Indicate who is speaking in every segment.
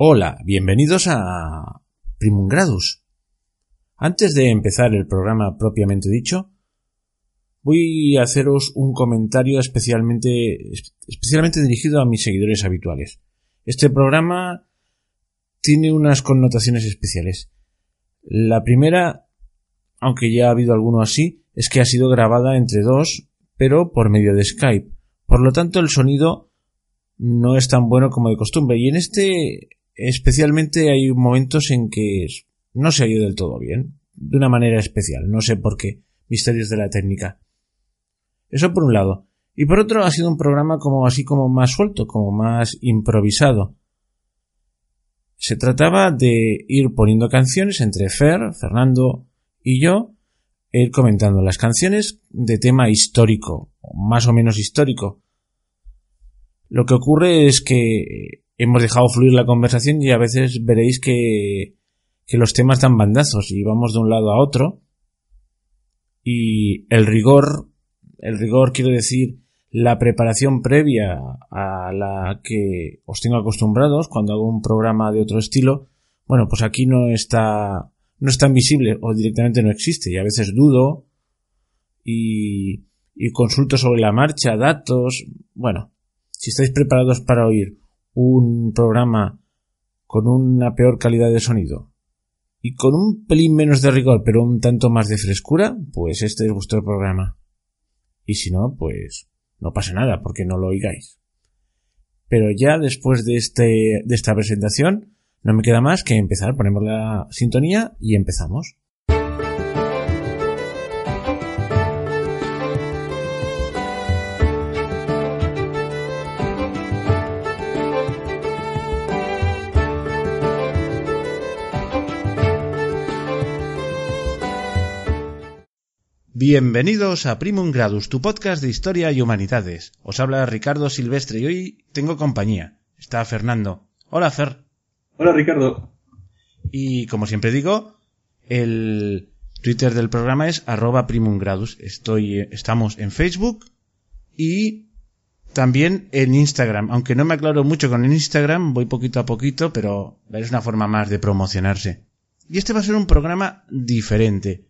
Speaker 1: Hola, bienvenidos a Primum Gradus. Antes de empezar el programa propiamente dicho, voy a haceros un comentario especialmente, especialmente dirigido a mis seguidores habituales. Este programa tiene unas connotaciones especiales. La primera, aunque ya ha habido alguno así, es que ha sido grabada entre dos, pero por medio de Skype. Por lo tanto, el sonido no es tan bueno como de costumbre. Y en este especialmente hay momentos en que no se ha ido del todo bien, de una manera especial, no sé por qué, misterios de la técnica. Eso por un lado. Y por otro ha sido un programa como así como más suelto, como más improvisado. Se trataba de ir poniendo canciones entre Fer, Fernando y yo, e ir comentando las canciones de tema histórico, más o menos histórico. Lo que ocurre es que hemos dejado fluir la conversación y a veces veréis que, que los temas dan bandazos y vamos de un lado a otro. Y el rigor, el rigor quiero decir la preparación previa a la que os tengo acostumbrados cuando hago un programa de otro estilo, bueno, pues aquí no está, no es tan visible o directamente no existe y a veces dudo y, y consulto sobre la marcha, datos, bueno, si estáis preparados para oír un programa con una peor calidad de sonido y con un pelín menos de rigor pero un tanto más de frescura, pues este es vuestro programa. Y si no, pues no pasa nada porque no lo oigáis. Pero ya después de, este, de esta presentación, no me queda más que empezar, ponemos la sintonía y empezamos. Bienvenidos a Primum Gradus, tu podcast de historia y humanidades. Os habla Ricardo Silvestre y hoy tengo compañía. Está Fernando. Hola, Fer.
Speaker 2: Hola, Ricardo.
Speaker 1: Y como siempre digo, el Twitter del programa es arroba primum gradus. Estoy, estamos en Facebook y también en Instagram. Aunque no me aclaro mucho con el Instagram, voy poquito a poquito, pero es una forma más de promocionarse. Y este va a ser un programa diferente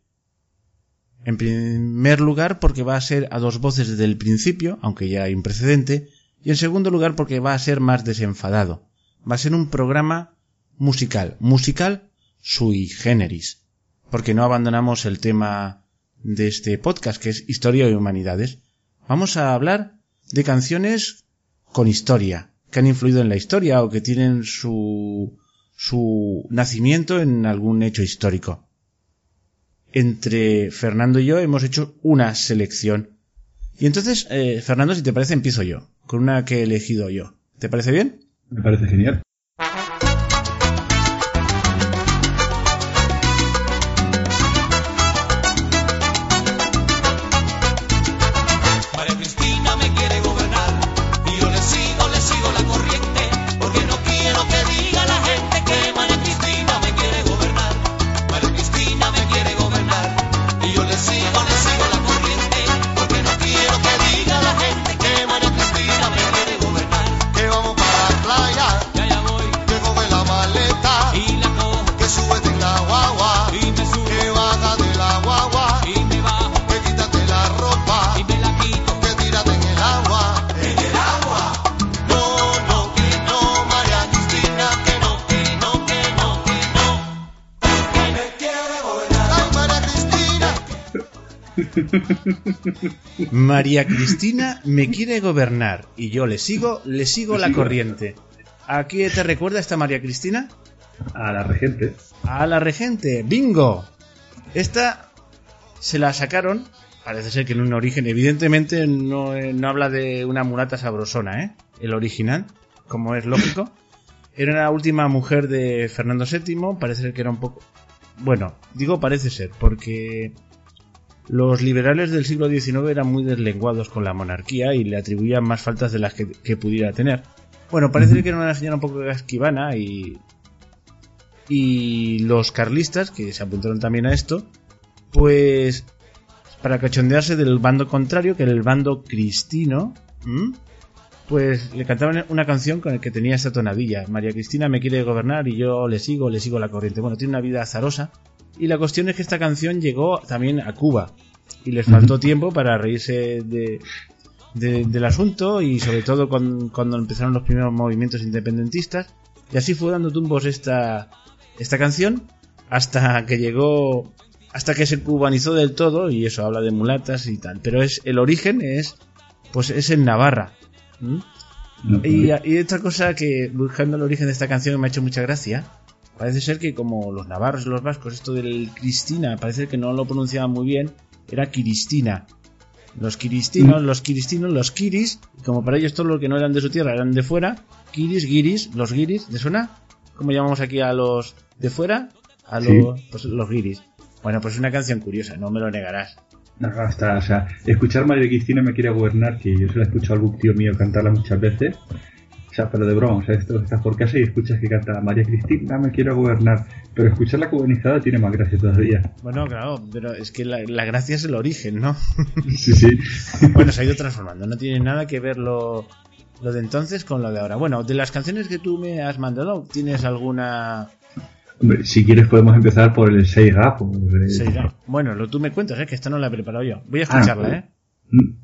Speaker 1: en primer lugar porque va a ser a dos voces desde el principio, aunque ya hay un precedente, y en segundo lugar porque va a ser más desenfadado. Va a ser un programa musical, musical sui generis, porque no abandonamos el tema de este podcast que es historia y humanidades. Vamos a hablar de canciones con historia, que han influido en la historia o que tienen su su nacimiento en algún hecho histórico entre Fernando y yo hemos hecho una selección. Y entonces, eh, Fernando, si te parece, empiezo yo, con una que he elegido yo. ¿Te parece bien?
Speaker 2: Me parece genial.
Speaker 1: María Cristina me quiere gobernar y yo le sigo, le sigo la corriente. ¿A qué te recuerda esta María Cristina?
Speaker 2: A la regente.
Speaker 1: A la regente, bingo. Esta se la sacaron, parece ser que en un origen, evidentemente no, no habla de una mulata sabrosona, ¿eh? El original, como es lógico. Era la última mujer de Fernando VII, parece ser que era un poco... Bueno, digo parece ser, porque los liberales del siglo XIX eran muy deslenguados con la monarquía y le atribuían más faltas de las que, pudiera tener. Bueno, parece que era una señora un poco esquivana y. Y los carlistas, que se apuntaron también a esto, pues. Para cachondearse del bando contrario, que era el bando cristino, pues le cantaban una canción con la que tenía esta tonadilla. María Cristina me quiere gobernar y yo le sigo, le sigo la corriente. Bueno, tiene una vida azarosa. Y la cuestión es que esta canción llegó también a Cuba. Y les faltó tiempo para reírse de, del asunto y sobre todo cuando empezaron los primeros movimientos independentistas. Y así fue dando tumbos esta, esta canción hasta que llegó hasta que se cubanizó del todo y eso habla de mulatas y tal pero es el origen es pues es en Navarra y, y, otra cosa que buscando el origen de esta canción me ha hecho mucha gracia parece ser que como los navarros y los vascos esto del Cristina parece que no lo pronunciaban muy bien era Cristina los kiristinos, los kiristinos, los kiris, y como para ellos todos los que no eran de su tierra eran de fuera, kiris, giris, los giris, ¿te suena? ¿Cómo llamamos aquí a los de fuera? A los, pues, los giris. Bueno, pues es una canción curiosa, no me lo negarás.
Speaker 2: No, hasta, o sea, escuchar María Cristina me quiere gobernar, que yo se la he escuchado a algún tío mío cantarla muchas veces. Sea, pero de broma, o sea, esto estás por casa y escuchas que canta María Cristina me quiere gobernar. Pero escucharla cubanizada tiene más gracia todavía.
Speaker 1: Bueno, claro, pero es que la, la gracia es el origen, ¿no?
Speaker 2: sí, sí.
Speaker 1: bueno, se ha ido transformando, no tiene nada que ver lo, lo de entonces con lo de ahora. Bueno, de las canciones que tú me has mandado, ¿tienes alguna
Speaker 2: Hombre, si quieres podemos empezar por el Seiga. Por
Speaker 1: Bueno, lo tú me cuentas, ¿eh? que esta no la he preparado yo. Voy a escucharla, ¿eh? Mm.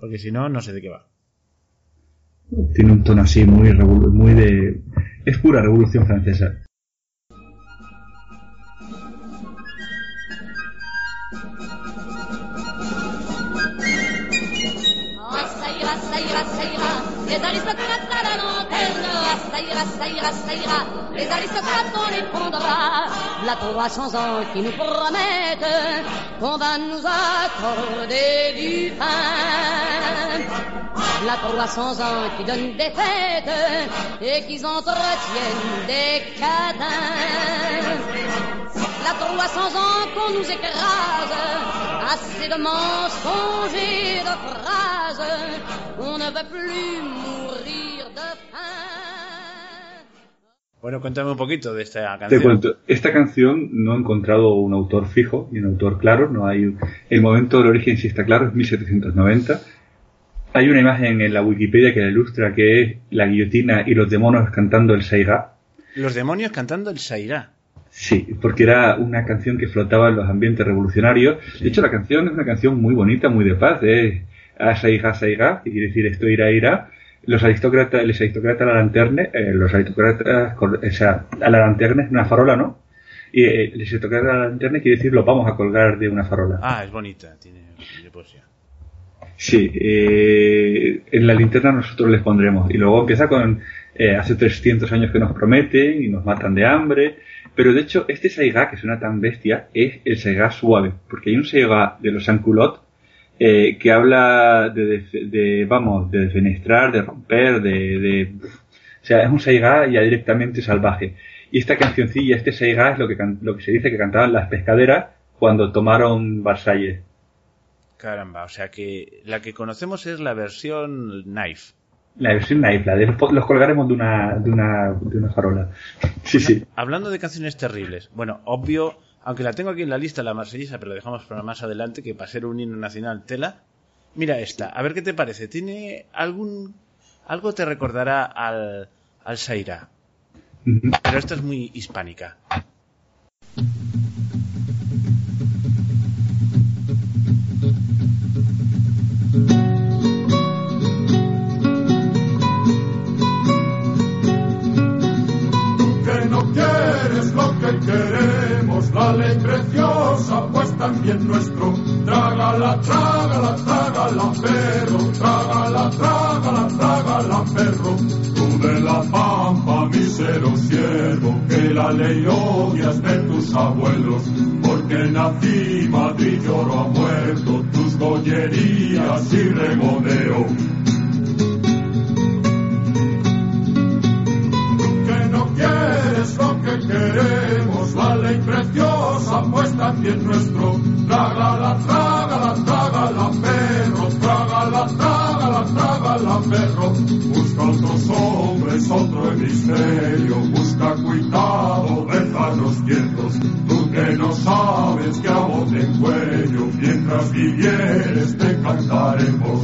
Speaker 1: Porque si no, no sé de qué va.
Speaker 2: Tiene un tono así muy, muy de... Es pura revolución francesa.
Speaker 3: ça ira, ça ira. Les aristocrates, on les prendra. La 300 ans qui nous promettent qu'on va nous accorder du pain. La 300 ans qui donnent des fêtes et qui entretiennent des cadins. La 300 ans qu'on nous écrase, assez de mensonges et de phrases, on ne veut plus mourir de faim.
Speaker 1: Bueno, cuéntame un poquito de esta
Speaker 2: canción. Te cuento, esta canción no he encontrado un autor fijo y un autor claro, no hay el momento del origen sí está claro, es 1790. Hay una imagen en la Wikipedia que la ilustra que es la guillotina y los demonios cantando el Sairá.
Speaker 1: Los demonios cantando el Sairá.
Speaker 2: Sí, porque era una canción que flotaba en los ambientes revolucionarios. De hecho, la canción es una canción muy bonita, muy de paz. Es Sairá, Sairá, que quiere decir esto irá, irá los aristócratas, los aristócratas a la lanterna, eh, los aristócratas, o sea, a la lanterna es una farola, ¿no? Y eh, aristócratas a la lanterna quiere decir lo vamos a colgar de una farola.
Speaker 1: Ah, es bonita, tiene, poesía.
Speaker 2: Sí, eh, en la linterna nosotros les pondremos. Y luego empieza con eh, hace 300 años que nos prometen y nos matan de hambre. Pero de hecho, este Saiga, que suena tan bestia, es el Saiga suave. Porque hay un Saiga de los Anculot eh, que habla de, vamos, de defenestrar, de romper, de, o sea, es un Saiga ya directamente salvaje. Y esta cancioncilla, este Saiga es lo que, lo que se dice que cantaban las pescaderas cuando tomaron Versalles.
Speaker 1: Caramba, o sea que la que conocemos es la versión Knife.
Speaker 2: La versión Knife, la de los, colgaremos de una, de una, de una farola. Sí, sí.
Speaker 1: Hablando de canciones terribles, bueno, obvio aunque la tengo aquí en la lista, la marsellesa, pero la dejamos para más adelante, que para ser un himno nacional tela. Mira esta, a ver qué te parece. ¿Tiene algún... algo te recordará al, al Saira? Pero esta es muy hispánica.
Speaker 4: Quieres lo que querés la ley preciosa, pues también nuestro. Trágala, trágala, trágala, perro, trágala, trágala, trágala, perro. Tú de la pampa, misero siervo, que la ley odias de tus abuelos, porque nací, Madrid lloro ha muerto, tus gollerías y regodeo. nadie nuestro. Trágala, trágala, trágala, perro, trágala, trágala, trágala, perro. Busca otros hombres, otro hemisferio, busca cuidado, déjanos quietos. Tú que no sabes que a en cuello, mientras vivieres te cantaremos.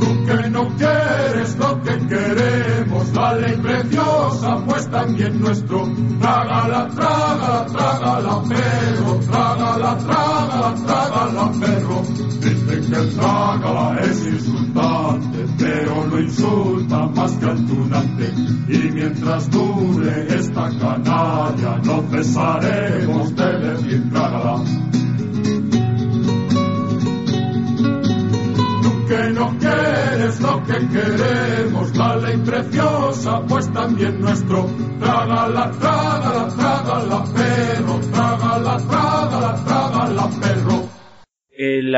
Speaker 4: Tú que no quieres lo que queremos, dale precio también nuestro. Trágala, trágala, trágala, perro, trágala, trágala, trágala, perro. Dicen que el trágala es insultante, pero lo insulta más que al tunante. Y mientras dure esta canalla, no cesaremos de decir trágala. que no quieres lo que queremos, la ley preciosa, pues también nuestro. Trágala,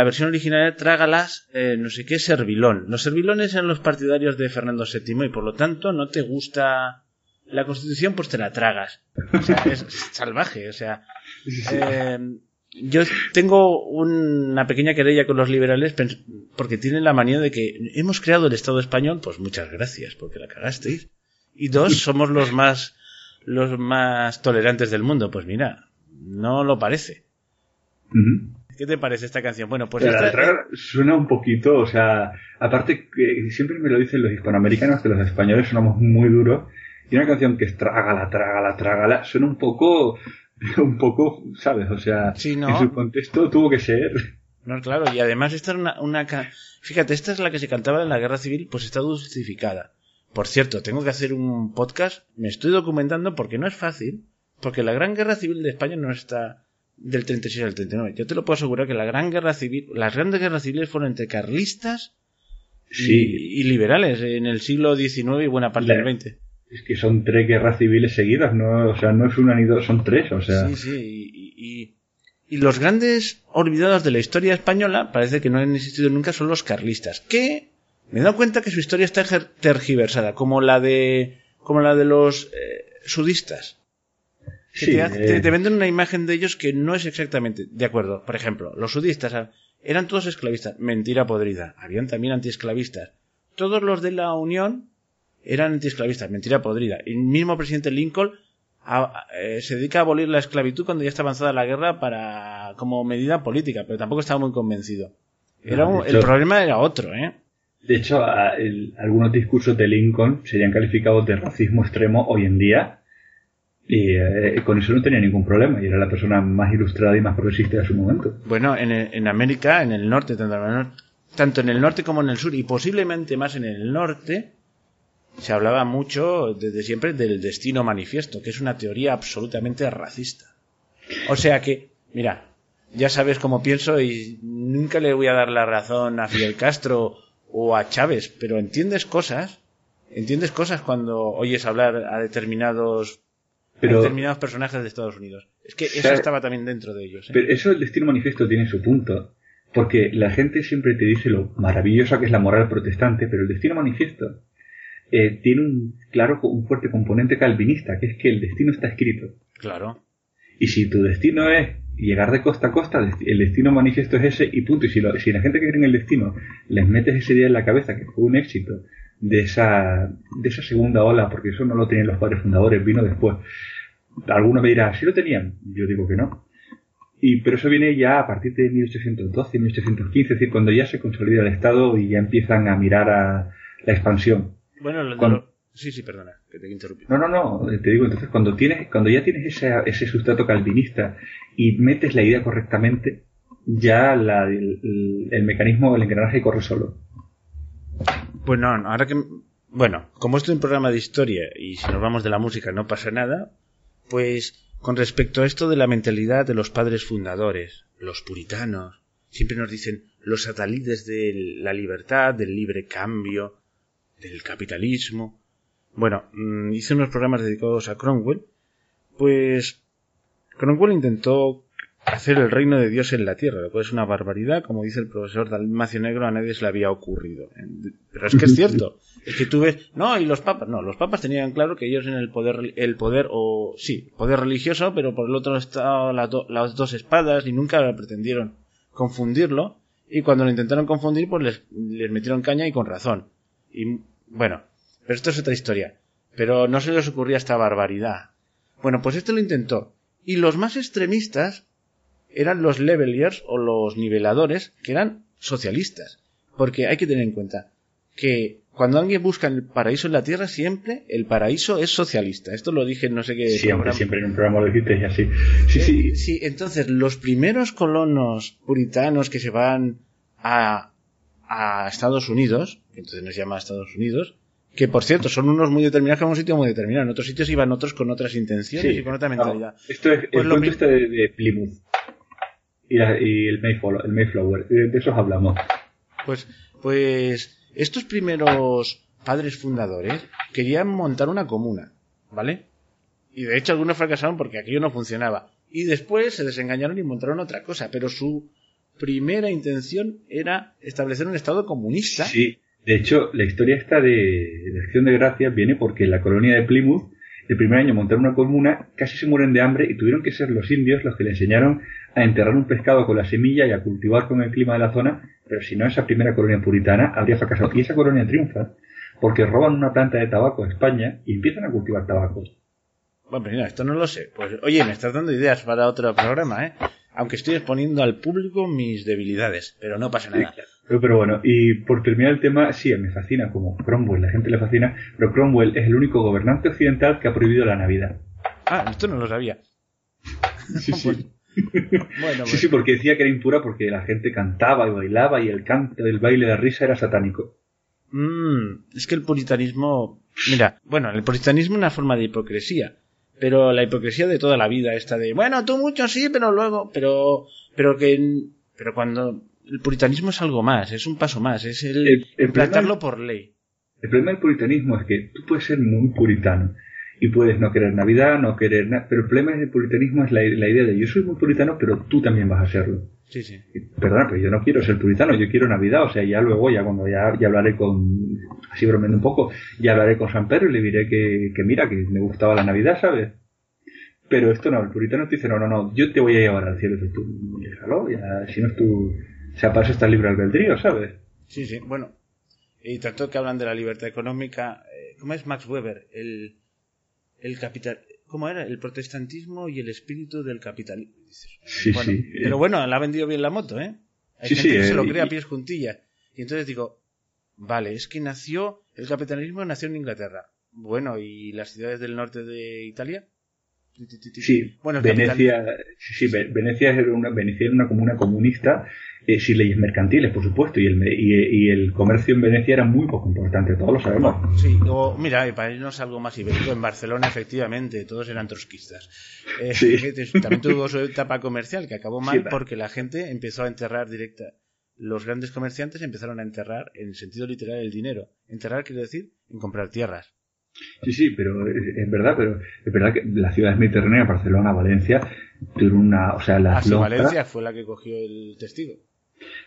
Speaker 1: la versión original de Trágalas, eh, no sé qué, Servilón. Los Servilones eran los partidarios de Fernando VII y por lo tanto no te gusta la Constitución, pues te la tragas. O sea, es salvaje, o sea... Eh, yo tengo una pequeña querella con los liberales porque tienen la manía de que hemos creado el Estado español, pues muchas gracias porque la cagasteis. Y dos, somos los más los más tolerantes del mundo. Pues mira, no lo parece. ¿Qué te parece esta canción? Bueno, pues
Speaker 2: suena un poquito, o sea, aparte que siempre me lo dicen los hispanoamericanos que los españoles somos muy duros y una canción que es trágala, trágala, trágala, suena un poco un poco, ¿sabes? O sea, en su contexto tuvo que ser.
Speaker 1: No, claro, y además esta es una, una... Fíjate, esta es la que se cantaba en la guerra civil, pues está dulcificada. Por cierto, tengo que hacer un podcast, me estoy documentando porque no es fácil, porque la gran guerra civil de España no está del 36 al 39. Yo te lo puedo asegurar que la gran guerra civil, las grandes guerras civiles fueron entre carlistas y, liberales en el siglo XIX y buena parte del XX
Speaker 2: es que son tres guerras civiles seguidas, no, o sea, no es una ni dos, son tres, o sea.
Speaker 1: Sí, sí, y, y, los grandes olvidados de la historia española parece que no han existido nunca son los carlistas, que me he dado cuenta que su historia está tergiversada, como la de, como la de los eh, sudistas. Que eh. te, venden una imagen de ellos que no es exactamente de acuerdo. Por ejemplo, los sudistas ah, eran todos esclavistas. Mentira podrida. Habían también antiesclavistas. Todos los de la Unión eran antiesclavistas, mentira podrida. Y el mismo presidente Lincoln eh, se dedica a abolir la esclavitud cuando ya está avanzada la guerra para como medida política, pero tampoco estaba muy convencido. Era el problema era otro, ¿eh?
Speaker 2: De hecho, algunos discursos de Lincoln serían calificados de racismo extremo hoy en día y eh, con eso no tenía ningún problema y era la persona más ilustrada y más progresista de su momento.
Speaker 1: Bueno, en, en América, en el norte, tanto en el norte como en el sur y posiblemente más en el norte, se hablaba mucho desde siempre del destino manifiesto, que es una teoría absolutamente racista. O sea que, mira, ya sabes cómo pienso y nunca le voy a dar la razón a Fidel Castro o a Chávez, pero entiendes cosas, entiendes cosas cuando oyes hablar a determinados, determinados personajes de Estados Unidos. Es que eso estaba también dentro de ellos.
Speaker 2: ¿eh? Pero eso el destino manifiesto tiene su punto, porque la gente siempre te dice lo maravillosa que es la moral protestante, pero el destino manifiesto eh, tiene un claro, un fuerte componente calvinista, que es que el destino está escrito.
Speaker 1: Claro.
Speaker 2: Y si tu destino es llegar de costa a costa, el destino manifiesto es ese y punto. Y si, si la gente que cree en el destino les metes ese día en la cabeza que fue un éxito de esa, de esa segunda ola, porque eso no lo tenían los padres fundadores, vino después. Alguno me dirá, ¿sí lo tenían? Yo digo que no. Y, pero eso viene ya a partir de 1812, 1815, es decir, cuando ya se consolida el Estado y ya empiezan a mirar a la expansión.
Speaker 1: Bueno, lo, sí, sí, perdona, que te interrumpí.
Speaker 2: No, no, no, te digo, entonces cuando tienes, cuando ya tienes ese, ese sustrato calvinista y metes la idea correctamente, ya la, el, el, mecanismo, el engranaje corre solo.
Speaker 1: Pues no, ahora que, bueno, como esto es un programa de historia y si nos vamos de la música no pasa nada, pues con respecto a esto de la mentalidad de los padres fundadores, los puritanos, siempre nos dicen los satélites de la libertad, del libre cambio, del capitalismo. Bueno, mm, hice unos programas dedicados a Cromwell, pues Cromwell intentó hacer el reino de Dios en la tierra, lo cual es una barbaridad, como dice el profesor Dalmacio Negro, a nadie se le había ocurrido. Pero es que es cierto, es que tú ves, no, y los papas, no, los papas tenían claro que ellos en el poder, el poder, o sí, poder religioso, pero por el otro estado las, las dos espadas y nunca pretendieron confundirlo, y cuando lo intentaron confundir, pues les, les metieron caña y con razón. Y bueno, pero esto es otra historia. Pero no se les ocurría esta barbaridad. Bueno, pues esto lo intentó. Y los más extremistas eran los levelers o los niveladores, que eran socialistas. Porque hay que tener en cuenta que cuando alguien busca el paraíso en la tierra, siempre el paraíso es socialista. Esto lo dije en no sé qué.
Speaker 2: Siempre, programa. siempre en un programa lo dijiste y así. Sí, sí.
Speaker 1: sí, entonces los primeros colonos puritanos que se van a, a Estados Unidos, que entonces nos llama Estados Unidos, que por cierto son unos muy determinados que a un sitio muy determinado. En otros sitios iban otros con otras intenciones
Speaker 2: Sí,
Speaker 1: y con otra mentalidad.
Speaker 2: esto es
Speaker 1: Pues
Speaker 2: el
Speaker 1: mi-
Speaker 2: este de, de Plymouth y, la- y el, Mayflower, el Mayflower. De, de esos hablamos.
Speaker 1: Pues, pues estos primeros padres fundadores querían montar una comuna, ¿vale? Y de hecho algunos fracasaron porque aquello no funcionaba. Y después se desengañaron y montaron otra cosa, pero su primera intención era establecer un estado comunista.
Speaker 2: Sí, de hecho, la historia esta de, de Acción de Gracias viene porque en la colonia de Plymouth, el primer año montaron una comuna, casi se mueren de hambre y tuvieron que ser los indios los que le enseñaron a enterrar un pescado con la semilla y a cultivar con el clima de la zona, pero si no esa primera colonia puritana habría fracasado. Y esa colonia triunfa porque roban una planta de tabaco a España y empiezan a cultivar tabaco.
Speaker 1: Bueno, mira, esto no lo sé. Pues, oye, me estás dando ideas para otro programa, ¿eh? Aunque estoy exponiendo al público mis debilidades, pero no pasa nada.
Speaker 2: Pero, pero bueno, y por terminar el tema, sí, me fascina como Cromwell, la gente le fascina, pero Cromwell es el único gobernante occidental que ha prohibido la Navidad.
Speaker 1: Ah, esto no lo sabía.
Speaker 2: Sí, sí.
Speaker 1: Bueno,
Speaker 2: Sí,
Speaker 1: pues-
Speaker 2: sí, porque decía que era impura porque la gente cantaba y bailaba y el canto, el baile, la risa era satánico.
Speaker 1: Mm, es que el puritanismo. Mira, bueno, el puritanismo es una forma de hipocresía. Pero la hipocresía de toda la vida, esta de, bueno, tú mucho sí, pero luego, pero, pero que, pero cuando el puritanismo es algo más, es un paso más, es el,
Speaker 2: El- el
Speaker 1: implantarlo
Speaker 2: problema-
Speaker 1: por ley.
Speaker 2: El problema del puritanismo es que tú puedes ser muy puritano y puedes no querer Navidad, no querer nada, pero el problema del puritanismo es la, la idea de yo soy muy puritano, pero tú también vas a serlo.
Speaker 1: Sí, sí.
Speaker 2: Y, Perdona, pero yo no quiero ser puritano, yo quiero Navidad, o sea, ya luego, ya cuando ya, ya hablaré con, así bromeando un poco, ya hablaré con San Pedro y le diré que, que mira, que me gustaba la Navidad, ¿sabes? Pero esto no, el puritano te dice, no, no, no, yo te voy a llevar al cielo, y tú, déjalo, ya, si no es tu, o sea, para eso está libre albedrío, ¿sabes?
Speaker 1: Sí, sí. Bueno, y tanto que hablan de la libertad económica, eh, ¿cómo es Max Weber? El, el capital, ¿cómo era? El protestantismo y el espíritu del capitalismo.
Speaker 2: Sí,
Speaker 1: bueno,
Speaker 2: sí.
Speaker 1: Pero bueno, le ha vendido bien la moto, ¿eh? Hay
Speaker 2: Sí,
Speaker 1: gente que se
Speaker 2: eh,
Speaker 1: lo cree a pies juntillas. Y entonces digo, vale, es que nació, el capitalismo nació en Inglaterra. Bueno, ¿y las ciudades del norte de Italia?
Speaker 2: Sí,
Speaker 1: bueno,
Speaker 2: Venecia, sí, sí, Ve- Venecia era una, Venecia era una comuna comunista eh, sin leyes mercantiles, por supuesto, y el, y, y el comercio en Venecia era muy poco importante, todos lo sabemos.
Speaker 1: Sí, o mira, y para irnos algo más ibérico, en Barcelona efectivamente todos eran trotskistas. Eh,
Speaker 2: Sí.
Speaker 1: También tuvo su etapa comercial que acabó mal
Speaker 2: Sí,
Speaker 1: porque la gente empezó a enterrar directa. Los grandes comerciantes empezaron a enterrar en el sentido literal el dinero. Enterrar quiere decir en comprar tierras.
Speaker 2: Sí, sí, pero es, verdad, pero es verdad que las ciudades mediterráneas, Barcelona, Valencia, tuvieron una, o sea, las
Speaker 1: Así
Speaker 2: lonjas,
Speaker 1: Valencia fue la que cogió el testigo.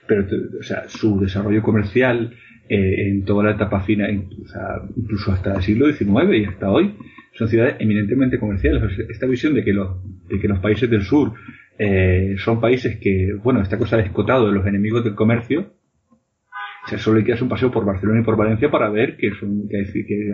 Speaker 2: Pero o sea, su desarrollo comercial eh, en toda la etapa fina, incluso hasta el siglo XIX y hasta hoy, son ciudades eminentemente comerciales. Esta visión de que los, de que los países del sur eh, son países que, bueno, esta cosa de escotado de los enemigos del comercio, o sea, solo hay que hacer un paseo por Barcelona y por Valencia para ver que, son, que, que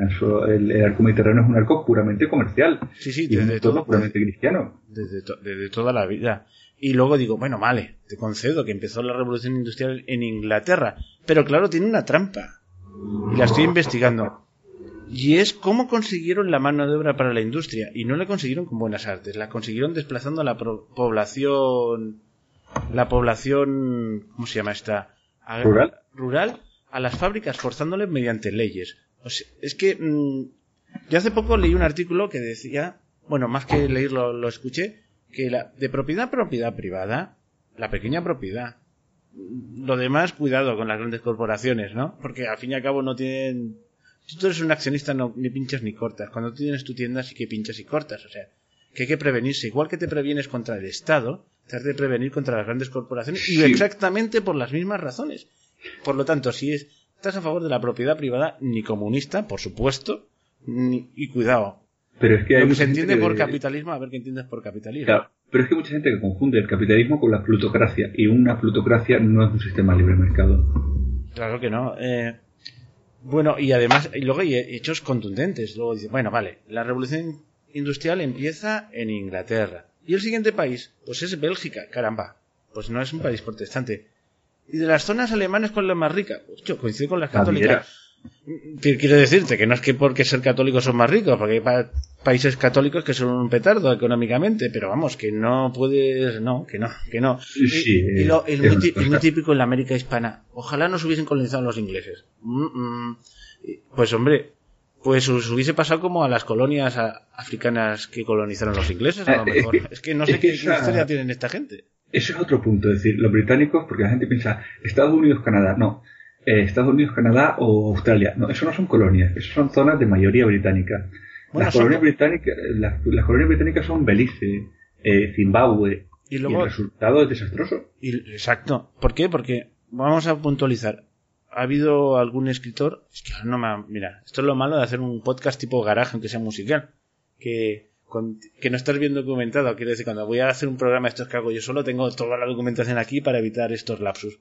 Speaker 2: el, el arco mediterráneo es un arco puramente comercial
Speaker 1: Sí, sí,
Speaker 2: y
Speaker 1: desde
Speaker 2: entorno
Speaker 1: todo,
Speaker 2: puramente cristiano.
Speaker 1: desde, to- desde toda la vida. Y luego digo, bueno, vale, te concedo que empezó la revolución industrial en Inglaterra, pero claro, tiene una trampa. Y la estoy investigando. Y es cómo consiguieron la mano de obra para la industria. Y no la consiguieron con buenas artes, la consiguieron desplazando a la pro- población. La población. ¿Cómo se llama esta? A-
Speaker 2: ¿Rural?
Speaker 1: Rural a las fábricas, forzándoles mediante leyes. O sea, es que. mm, yo hace poco leí un artículo que decía. Bueno, más que leerlo, lo escuché. Que la, de propiedad propiedad privada, la pequeña propiedad. Lo demás, cuidado con las grandes corporaciones, ¿no? Porque al fin y al cabo no tienen si tú eres un accionista no, ni pinchas ni cortas. Cuando tienes tu tienda sí que pinchas y cortas. O sea, que hay que prevenirse. Igual que te previenes contra el Estado, te has de prevenir contra las grandes corporaciones y exactamente por las mismas razones. Por lo tanto, si es, estás a favor de la propiedad privada, ni comunista, por supuesto, ni, y cuidado.
Speaker 2: Pero es que hay
Speaker 1: Lo que se entiende por capitalismo, a ver qué entiendes por capitalismo.
Speaker 2: Claro, pero es que hay mucha gente que confunde el capitalismo con la plutocracia y una plutocracia no es un sistema libre mercado.
Speaker 1: Claro que no. Eh, bueno, y además, y luego hay hechos contundentes. Luego dice, bueno, vale, la revolución industrial empieza en Inglaterra. ¿Y el siguiente país? Pues es Bélgica, caramba. Pues no es un país protestante. ¿Y de las zonas alemanas cuál es la más rica? Pues yo coincido con las católicas. Qu- Quiero decirte que no es que porque ser católicos son más ricos, porque hay países católicos que son un petardo económicamente, pero vamos, que no puedes, no, que no, que no. Y,
Speaker 2: Sí,
Speaker 1: y lo- el,
Speaker 2: es
Speaker 1: muy, el muy típico en la América hispana, ojalá nos hubiesen colonizado los ingleses. Mm, mm. Pues hombre, pues os hubiese pasado como a las colonias africanas que colonizaron los ingleses, a lo
Speaker 2: Ah, es
Speaker 1: mejor.
Speaker 2: que-
Speaker 1: Es que no sé
Speaker 2: es que
Speaker 1: qué,
Speaker 2: esa-
Speaker 1: historia tienen esta gente.
Speaker 2: Ese es otro punto, es decir, los británicos, porque la gente piensa Estados Unidos, Canadá, no. Eh, Estados Unidos, Canadá o Australia. No, eso no son colonias, eso son zonas de mayoría británica.
Speaker 1: Bueno,
Speaker 2: las, colonias
Speaker 1: co-
Speaker 2: británicas, las, las colonias británicas son Belice, eh, Zimbabue,
Speaker 1: Y
Speaker 2: y,
Speaker 1: luego,
Speaker 2: el resultado es desastroso.
Speaker 1: Y- exacto. ¿Por qué? Porque vamos a puntualizar. ¿Ha habido algún escritor? Es que no me. ha- Mira, esto es lo malo de hacer un podcast tipo garaje, aunque sea musical. Que, con- que no estás bien documentado. Quiero decir, cuando voy a hacer un programa estos que hago yo solo, tengo toda la documentación aquí para evitar estos lapsus.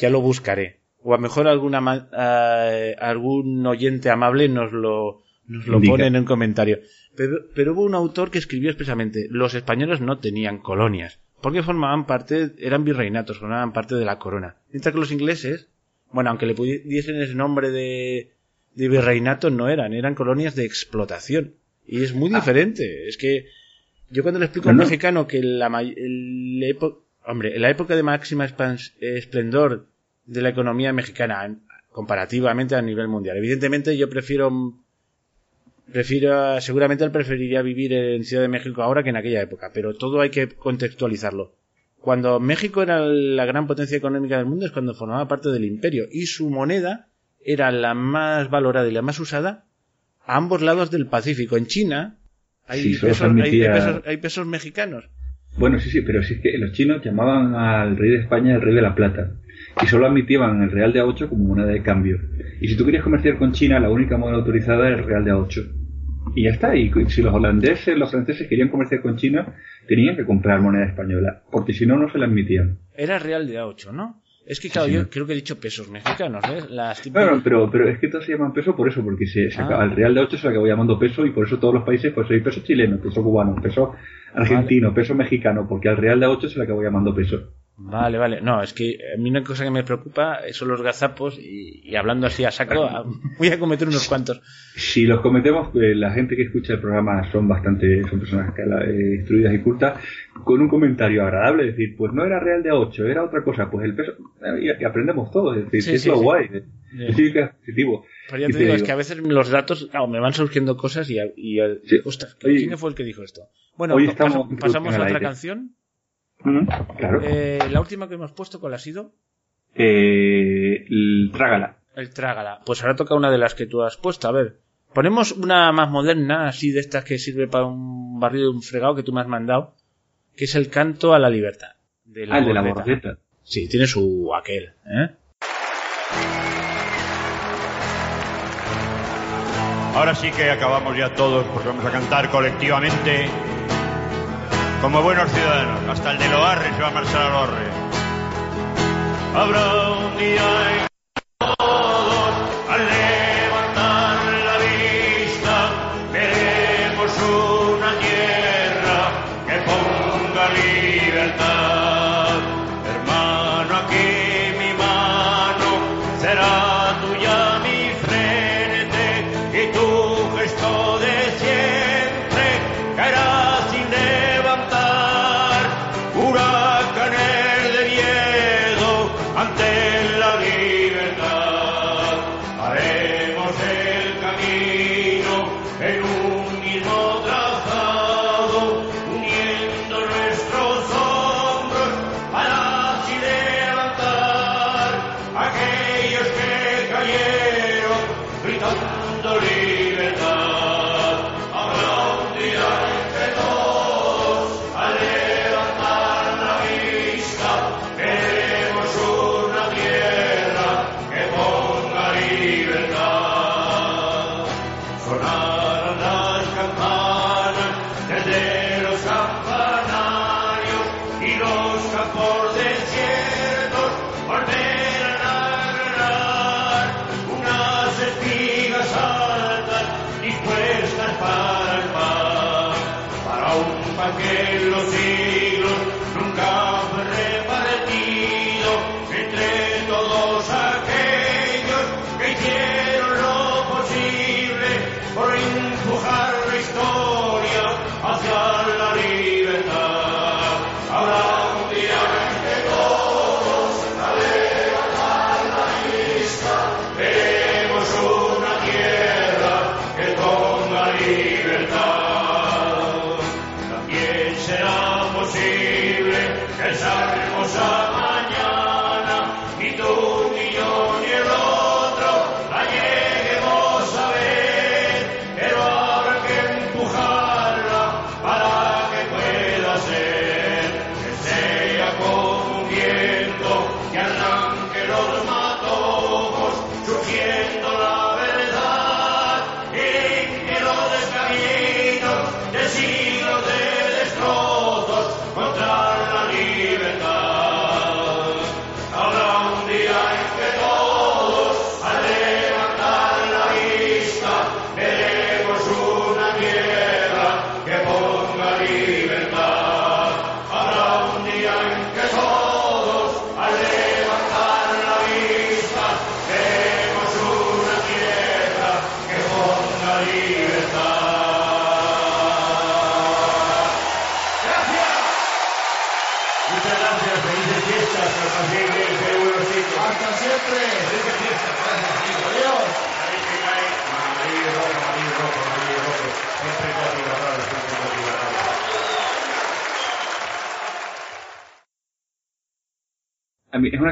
Speaker 1: Ya lo buscaré. O a lo mejor alguna, eh, algún oyente amable nos lo, nos lo
Speaker 2: Indica.
Speaker 1: pone en un comentario. Pero, pero hubo un autor que escribió expresamente, los españoles no tenían colonias, porque formaban parte, eran virreinatos, formaban parte de la corona. Mientras que los ingleses, bueno, aunque le pudiesen ese nombre de, de virreinato, no eran, eran colonias de explotación. Y es muy
Speaker 2: Ah.
Speaker 1: diferente. Es que yo cuando le explico a un
Speaker 2: Bueno.
Speaker 1: mexicano que la, el epo- hombre, en la época de máxima esplendor de la economía mexicana, en- comparativamente a nivel mundial, evidentemente yo prefiero prefiero seguramente él preferiría vivir en Ciudad de México ahora que en aquella época, pero todo hay que contextualizarlo. Cuando México era la gran potencia económica del mundo es cuando formaba parte del imperio y su moneda era la más valorada y la más usada a ambos lados del Pacífico. En China hay,
Speaker 2: Sí,
Speaker 1: pesos, hay- hay pesos- hay pesos mexicanos.
Speaker 2: Bueno, sí, sí, pero sí es que los chinos llamaban al rey de España el rey de la plata. Y solo admitían el real de A8 como moneda de cambio. Y si tú querías comerciar con China, la única moneda autorizada era el real de A8. Y ya está. Y si los holandeses, los franceses querían comerciar con China, tenían que comprar moneda española. Porque si no, no se la admitían.
Speaker 1: Era real de A8, ¿no? Es que,
Speaker 2: Sí,
Speaker 1: claro, yo creo que he dicho pesos mexicanos, ¿ves? Las típicas-
Speaker 2: Bueno, pero, pero es que todos se llaman peso por eso, porque se, se
Speaker 1: Ah.
Speaker 2: acaba- el real de 8 se acabó llamando peso y por eso todos los países, pues hay peso chileno, peso cubano, peso argentino, peso mexicano, porque al real de 8 se le acabó llamando peso.
Speaker 1: Vale, vale. No, es que a mí una cosa que me preocupa son los gazapos y, y hablando así a saco, a- voy a cometer unos cuantos.
Speaker 2: Si los cometemos, eh, la gente que escucha el programa son bastante, son personas eh, instruidas y cultas, con un comentario agradable, es decir, pues no era real de 8, era otra cosa, pues el peso, eh, y, y aprendemos todo, es decir,
Speaker 1: Sí,
Speaker 2: es
Speaker 1: sí,
Speaker 2: lo
Speaker 1: sí.
Speaker 2: guay, es decir, que es positivo.
Speaker 1: Pero ya te
Speaker 2: te
Speaker 1: digo, es
Speaker 2: digo-
Speaker 1: que a veces los datos, claro, me van surgiendo cosas y, y ostras, ¿quién fue el que dijo esto? Bueno,
Speaker 2: hoy estamos
Speaker 1: pasa- pasamos a otra canción.
Speaker 2: Claro.
Speaker 1: Eh, la última que hemos puesto, ¿cuál ha sido?
Speaker 2: Eh, el- trágala.
Speaker 1: El Trágala. Pues ahora toca una de las que tú has puesto. A ver, ponemos una más moderna, así de estas que sirve para un barrio de un fregado que tú me has mandado, que es el canto a la libertad. De
Speaker 2: Ah, el de la
Speaker 1: Bordeta. Sí, tiene su aquel, ¿eh?
Speaker 5: Ahora sí que acabamos ya todos, pues vamos a cantar colectivamente como buenos ciudadanos. Hasta el de Loarre se va a marchar a Loarre.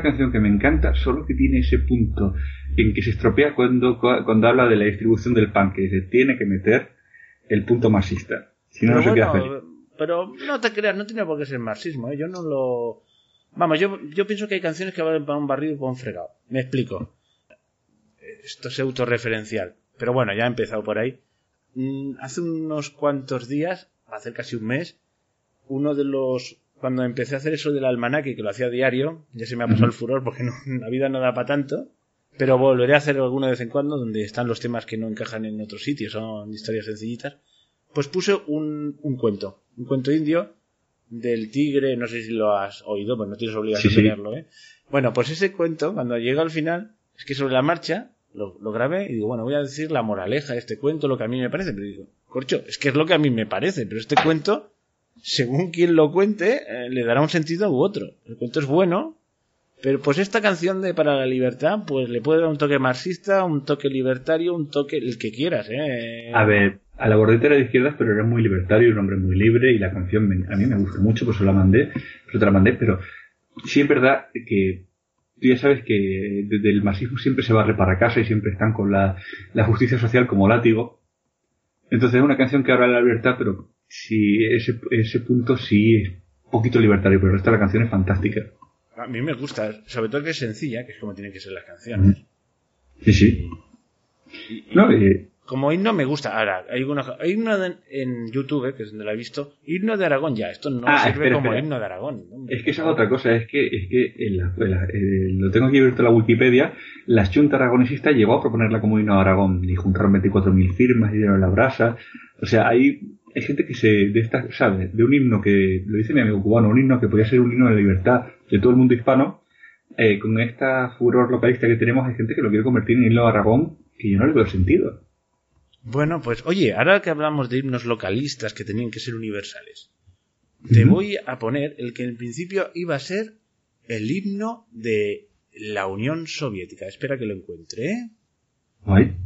Speaker 5: Una
Speaker 2: canción que me encanta, solo que tiene ese punto en que se estropea cuando, cuando habla de la distribución del pan, que se tiene que meter el punto marxista. Si no, no se queda feliz.
Speaker 1: Pero no te creas, no tiene por qué ser marxismo, ¿eh? yo no lo... Vamos, yo, yo pienso que hay canciones que valen para un barrido y para un fregado. Me explico. Esto es autorreferencial. Pero bueno, ya he empezado por ahí. Mm, hace unos cuantos días, hace casi un mes, uno de los cuando empecé a hacer eso del almanaque, que lo hacía diario, ya se me ha pasado el furor porque no, la vida no da para tanto, pero volveré a hacer alguno de vez en cuando donde están los temas que no encajan en otros sitios, son historias sencillitas, pues puse un, un cuento, un cuento indio del tigre, no sé si lo has oído, pues no tienes obligación de leerlo, ¿eh? Bueno, pues ese cuento, cuando llega al final, es que sobre la marcha, lo, lo, grabé y digo, bueno, voy a decir la moraleja de este cuento, lo que a mí me parece, pero digo, corcho, es que es lo que a mí me parece, pero este cuento según quien lo cuente, eh, le dará un sentido u otro. El cuento es bueno, pero pues esta canción de Para la Libertad, pues le puede dar un toque marxista, un toque libertario, un toque el que quieras, ¿eh?
Speaker 2: A ver, a la bordeta era de izquierdas, pero era muy libertario, un hombre muy libre, y la canción a mí me gusta mucho, pues se la mandé, mandé, pero sí es verdad que tú ya sabes que desde el marxismo siempre se va a reparar casa y siempre están con la, la justicia social como látigo. Entonces es una canción que habla de la libertad, pero sí, ese, ese punto sí es un poquito libertario, pero el resto de la canción es fantástica.
Speaker 1: A mí me gusta, sobre todo que es sencilla, que es como tienen que ser las canciones.
Speaker 2: Sí, sí. no, eh,
Speaker 1: como himno me gusta. Ahora, hay una, hay una en YouTube, que es donde la he visto, himno de Aragón ya. Esto no
Speaker 2: Ah,
Speaker 1: sirve
Speaker 2: espera,
Speaker 1: como
Speaker 2: espera.
Speaker 1: himno de Aragón.
Speaker 2: Es que esa es otra cosa, es que, es que en la, en la- eh, lo tengo aquí abierto en la Wikipedia, la Junta Aragonesista llegó a proponerla como himno a Aragón y juntaron 24.000 firmas y dieron la brasa. O sea, hay, hay gente que se, de esta, ¿sabes? De un himno que, lo dice mi amigo cubano, un himno que podría ser un himno de libertad de todo el mundo hispano, eh, con esta furor localista que tenemos, hay gente que lo quiere convertir en himno a Aragón que yo no le veo sentido.
Speaker 1: Bueno, pues oye, ahora que hablamos de himnos localistas que tenían que ser universales, te voy a poner el que en principio iba a ser el himno de la Unión Soviética. Espera que lo encuentre. ¿eh?
Speaker 2: Ay.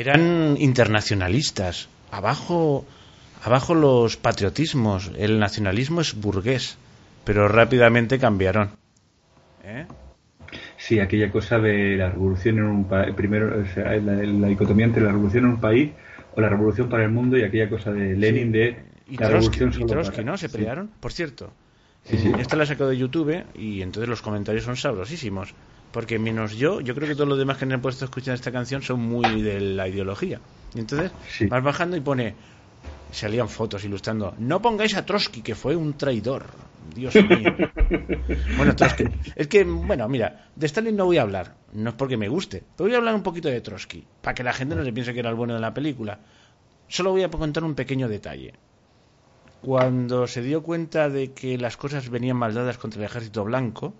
Speaker 1: Eran internacionalistas. Abajo, abajo los patriotismos. El nacionalismo es burgués. Pero rápidamente cambiaron. ¿Eh?
Speaker 2: Sí, aquella cosa de la revolución en un país, primero, o sea, la, la dicotomía entre la revolución en un país o la revolución para el mundo y aquella cosa de Lenin de
Speaker 1: Y
Speaker 2: la
Speaker 1: Trotsky,
Speaker 2: revolución
Speaker 1: y
Speaker 2: solo
Speaker 1: Trotsky,
Speaker 2: para-
Speaker 1: ¿no? Se
Speaker 2: sí.
Speaker 1: pelearon. Por cierto,
Speaker 2: Sí,
Speaker 1: esta la he sacado de YouTube y entonces los comentarios son sabrosísimos. Porque menos yo, yo creo que todos los demás que han puesto a escuchar esta canción son muy de la ideología. Y entonces
Speaker 2: Sí.
Speaker 1: vas bajando y pone, salían fotos ilustrando, no pongáis a Trotsky que fue un traidor. Dios mío. bueno, Trotsky. Es que, bueno, mira, de Stalin no voy a hablar. No es porque me guste. Pero voy a hablar un poquito de Trotsky. Para que la gente no se piense que era el bueno de la película. Solo voy a contar un pequeño detalle. Cuando se dio cuenta de que las cosas venían mal dadas contra el ejército blanco,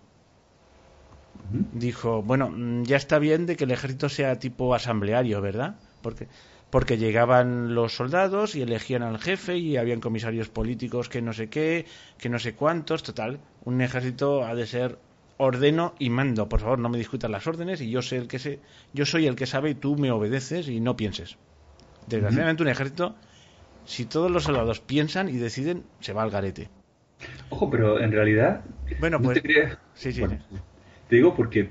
Speaker 1: dijo, bueno, mm, ya está bien de que el ejército sea tipo asambleario, ¿verdad? Porque, porque llegaban los soldados y elegían al jefe y habían comisarios políticos que no sé qué, que no sé cuántos, total, un ejército ha de ser ordeno y mando, por favor, no me discutas las órdenes y yo sé el que sé, yo soy el que sabe y tú me obedeces y no pienses. Desgraciadamente un ejército, si todos los soldados piensan y deciden, se va al garete.
Speaker 2: Ojo, pero en realidad.
Speaker 1: Bueno,
Speaker 2: no
Speaker 1: pues-
Speaker 2: te creas-
Speaker 1: sí, sí.
Speaker 2: Bueno, te digo porque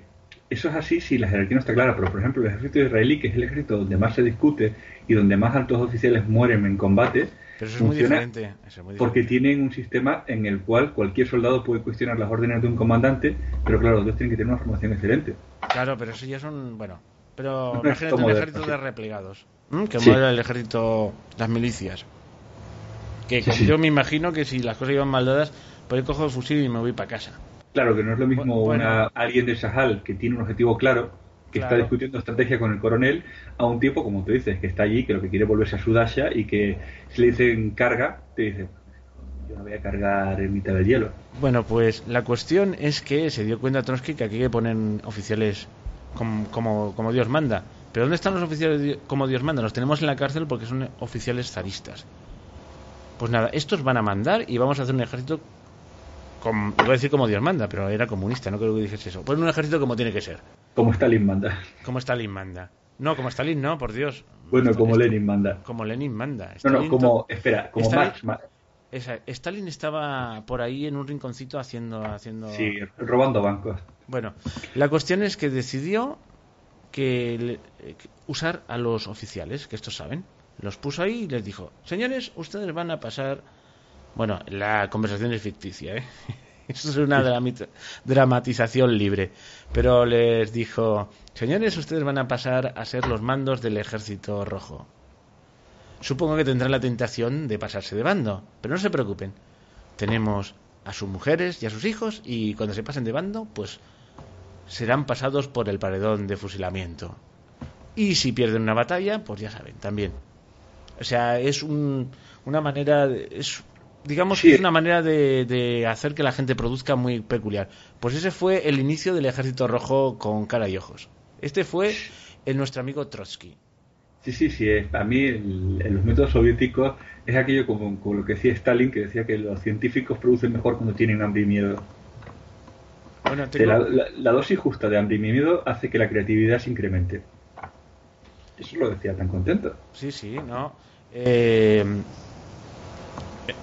Speaker 2: eso es así si la jerarquía no está clara, pero por ejemplo, el ejército israelí, que es el ejército donde más se discute y donde más altos oficiales mueren en combate,
Speaker 1: Pero eso es muy diferente. eso es muy
Speaker 2: porque tienen un sistema en el cual cualquier soldado puede cuestionar las órdenes de un comandante, pero claro, los dos tienen que tener una formación excelente.
Speaker 1: Claro, pero eso ya son, bueno, pero
Speaker 2: No
Speaker 1: imagínate un ejército de replegados, que
Speaker 2: Sí.
Speaker 1: el ejército, las milicias. Que
Speaker 2: Sí, sí.
Speaker 1: yo me imagino que si las cosas iban mal dadas, pues yo cojo el fusil y me voy para casa.
Speaker 2: Claro que no es lo mismo
Speaker 1: Bueno.
Speaker 2: una, alguien de Sahal que tiene un objetivo claro, que está discutiendo estrategia con el coronel, a un tipo, como tú dices, que está allí, que lo que quiere es volverse a Sudasha y que si le dicen carga, te dice, yo no voy a cargar en mitad del hielo.
Speaker 1: Bueno, pues la cuestión es que se dio cuenta Trotsky que aquí hay que poner oficiales como, como, como Dios manda. Pero ¿dónde están los oficiales como Dios manda? Los tenemos en la cárcel porque son oficiales zaristas. Pues nada, estos van a mandar y vamos a hacer un ejército, como, iba a decir como Dios manda, pero era comunista, no creo que dijese eso. Pues un ejército como tiene que ser,
Speaker 2: Como Stalin manda.
Speaker 1: como Stalin manda. No, como Stalin no, por Dios.
Speaker 2: Bueno, como Lenin manda.
Speaker 1: Como Lenin manda.
Speaker 2: No, no,
Speaker 1: Stalin
Speaker 2: como, espera, como
Speaker 1: Stalin-
Speaker 2: Marx. Ma-
Speaker 1: esa- Stalin estaba por ahí en un rinconcito haciendo... haciendo
Speaker 2: Sí, robando bancos.
Speaker 1: Bueno, la cuestión es que decidió que le- que usar a los oficiales, que estos saben. Los puso ahí y les dijo, señores, ustedes van a pasar... Bueno, la conversación es ficticia, ¿eh? Esto es una dramatización libre. Pero les dijo, señores, ustedes van a pasar a ser los mandos del ejército rojo. Supongo que tendrán la tentación de pasarse de bando, pero no se preocupen. Tenemos a sus mujeres y a sus hijos y cuando se pasen de bando, pues serán pasados por el paredón de fusilamiento. Y si pierden una batalla, pues ya saben, también. O sea, es un- una manera, es, digamos
Speaker 2: Sí.
Speaker 1: que es una manera de, de hacer que la gente produzca muy peculiar. Pues ese fue el inicio del ejército rojo con cara y ojos. Este fue el nuestro amigo Trotsky.
Speaker 2: Sí, sí, sí. es- A mí el- en los métodos soviéticos es aquello como, como lo que decía Stalin, que decía que los científicos producen mejor cuando tienen hambre y miedo.
Speaker 1: Bueno, tengo-
Speaker 2: la, la- la dosis justa de hambre y miedo hace que la creatividad se incremente. Eso lo decía tan contento.
Speaker 1: Sí, sí, no. Eh,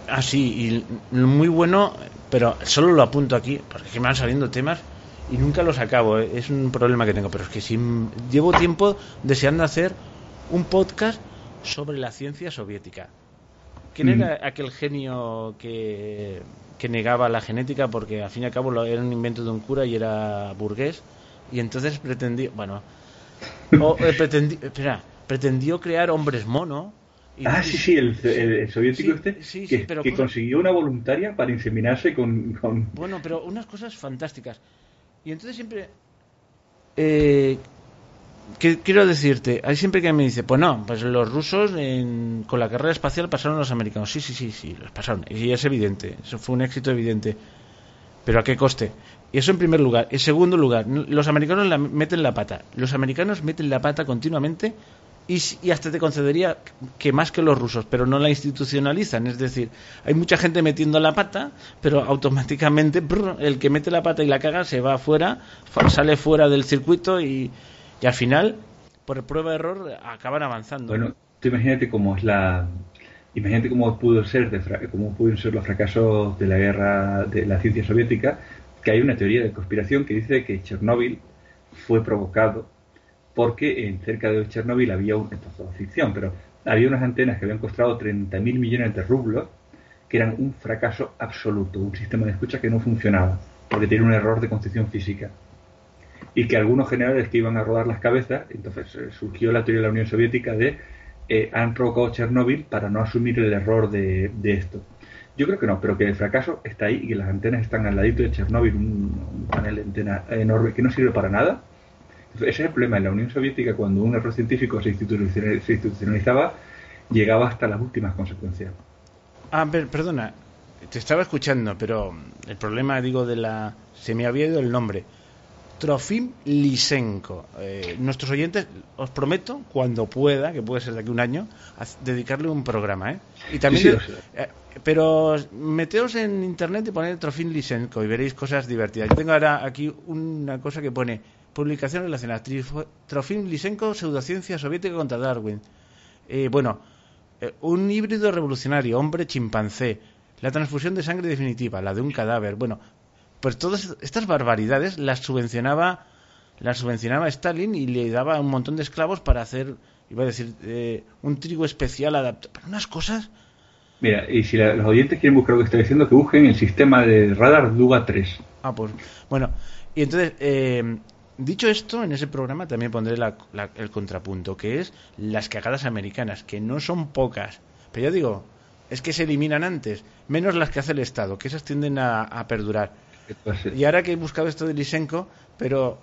Speaker 1: así, y muy bueno, pero solo lo apunto aquí, porque es que me van saliendo temas y nunca los acabo. eh. Es un problema que tengo, pero es que si llevo tiempo deseando hacer un podcast sobre la ciencia soviética. ¿Quién
Speaker 2: Mm.
Speaker 1: era aquel genio que, que negaba la genética porque al fin y al cabo lo- era un invento de un cura y era burgués? Y entonces pretendió, bueno, o, eh, pretendi- espera, pretendió crear hombres mono. Y-
Speaker 2: Ah, sí, sí, el, el- el soviético
Speaker 1: Sí,
Speaker 2: este,
Speaker 1: sí,
Speaker 2: que,
Speaker 1: sí, pero
Speaker 2: que
Speaker 1: cosa-
Speaker 2: consiguió una voluntaria para inseminarse con... con-
Speaker 1: Bueno, pero unas cosas fantásticas. Y entonces siempre... Eh, ¿qué quiero decirte? Hay siempre que me dice, pues no, pues los rusos en- con la carrera espacial pasaron a los americanos. Sí, sí, sí, sí, los pasaron. Y es evidente, eso fue un éxito evidente. Pero ¿a qué coste? Y eso en primer lugar. En segundo lugar, los americanos la meten la pata. Los americanos meten la pata continuamente y, y hasta te concedería que más que los rusos, pero no la institucionalizan. Es decir, hay mucha gente metiendo la pata, pero automáticamente brr, el que mete la pata y la caga se va afuera, sale fuera del circuito y, y al final, por prueba de error, acaban avanzando.
Speaker 2: Bueno, tú imagínate cómo es la... Imagínate cómo pudo ser de fra- cómo pudieron ser los fracasos de la guerra de la ciencia soviética, que hay una teoría de conspiración que dice que Chernóbil fue provocado porque en cerca de Chernóbil había un, esto es ficción, pero había unas antenas que habían costado 30.000 millones de rublos que eran un fracaso absoluto, un sistema de escucha que no funcionaba, porque tenía un error de concepción física. Y que algunos generales que iban a rodar las cabezas, entonces eh, surgió la teoría de la Unión Soviética de eh, han provocado Chernóbil para no asumir el error de, esto. Yo creo que no, pero que el fracaso está ahí y que las antenas están al ladito de Chernóbil, un, un panel de antena enorme que no sirve para nada. Ese es el problema en la Unión Soviética cuando un error científico se institucional- se institucionalizaba, llegaba hasta las últimas consecuencias.
Speaker 1: Ah, per- perdona, te estaba escuchando, pero el problema, digo, de la... Se me había ido el nombre. Trofim Lisenko. Eh, nuestros oyentes, os prometo, cuando pueda, que puede ser de aquí un año, dedicarle un programa, ¿eh? Y también...
Speaker 2: Sí, sí,
Speaker 1: eh, pero meteos en internet y poned Trofim Lisenko y veréis cosas divertidas. Yo tengo ahora aquí una cosa que pone publicación relacionada. Trofim Lisenko, pseudociencia soviética contra Darwin. Eh, bueno, eh, un híbrido revolucionario, hombre chimpancé, la transfusión de sangre definitiva, la de un cadáver. Bueno, pues todas estas barbaridades las subvencionaba, las subvencionaba Stalin y le daba un montón de esclavos para hacer, iba a decir, eh, un trigo especial adaptado. Pero unas cosas.
Speaker 2: Mira, y si la- los oyentes quieren buscar lo que está diciendo, que busquen el sistema de radar Duga 3.
Speaker 1: Ah, pues. Bueno, y entonces, eh, dicho esto, en ese programa también pondré la- la- el contrapunto, que es las cagadas americanas, que no son pocas. Pero ya digo, es que se eliminan antes, menos las que hace el Estado, que esas tienden a, a perdurar. Y ahora que he buscado esto de Lisenko, pero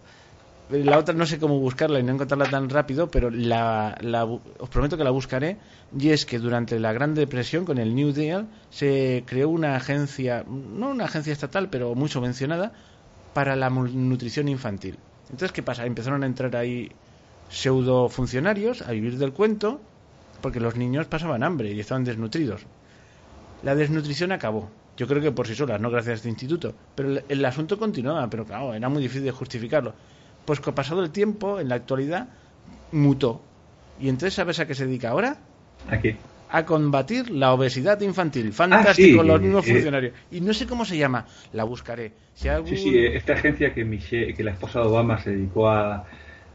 Speaker 1: la otra no sé cómo buscarla y no encontrarla tan rápido, pero la, la os prometo que la buscaré. Y es que durante la Gran Depresión, con el New Deal, se creó una agencia, no una agencia estatal, pero muy subvencionada, para la nutrición infantil. Entonces, ¿qué pasa? Empezaron a entrar ahí pseudo funcionarios a vivir del cuento, porque los niños pasaban hambre y estaban desnutridos. La desnutrición acabó. Yo creo que por sí sola, no gracias a este instituto. Pero el, el asunto continuaba, pero claro, era muy difícil de justificarlo. Pues con pasado el tiempo, en la actualidad, mutó. Y entonces, ¿sabes a qué se dedica ahora?
Speaker 2: aquí.
Speaker 1: A combatir la obesidad infantil. Fantástico,
Speaker 2: sí,
Speaker 1: los mismos
Speaker 2: eh,
Speaker 1: funcionarios. Y no sé cómo se llama, la buscaré. Si algún...
Speaker 2: Sí, sí, eh, esta agencia que, Michelle, que la esposa de Obama se dedicó a,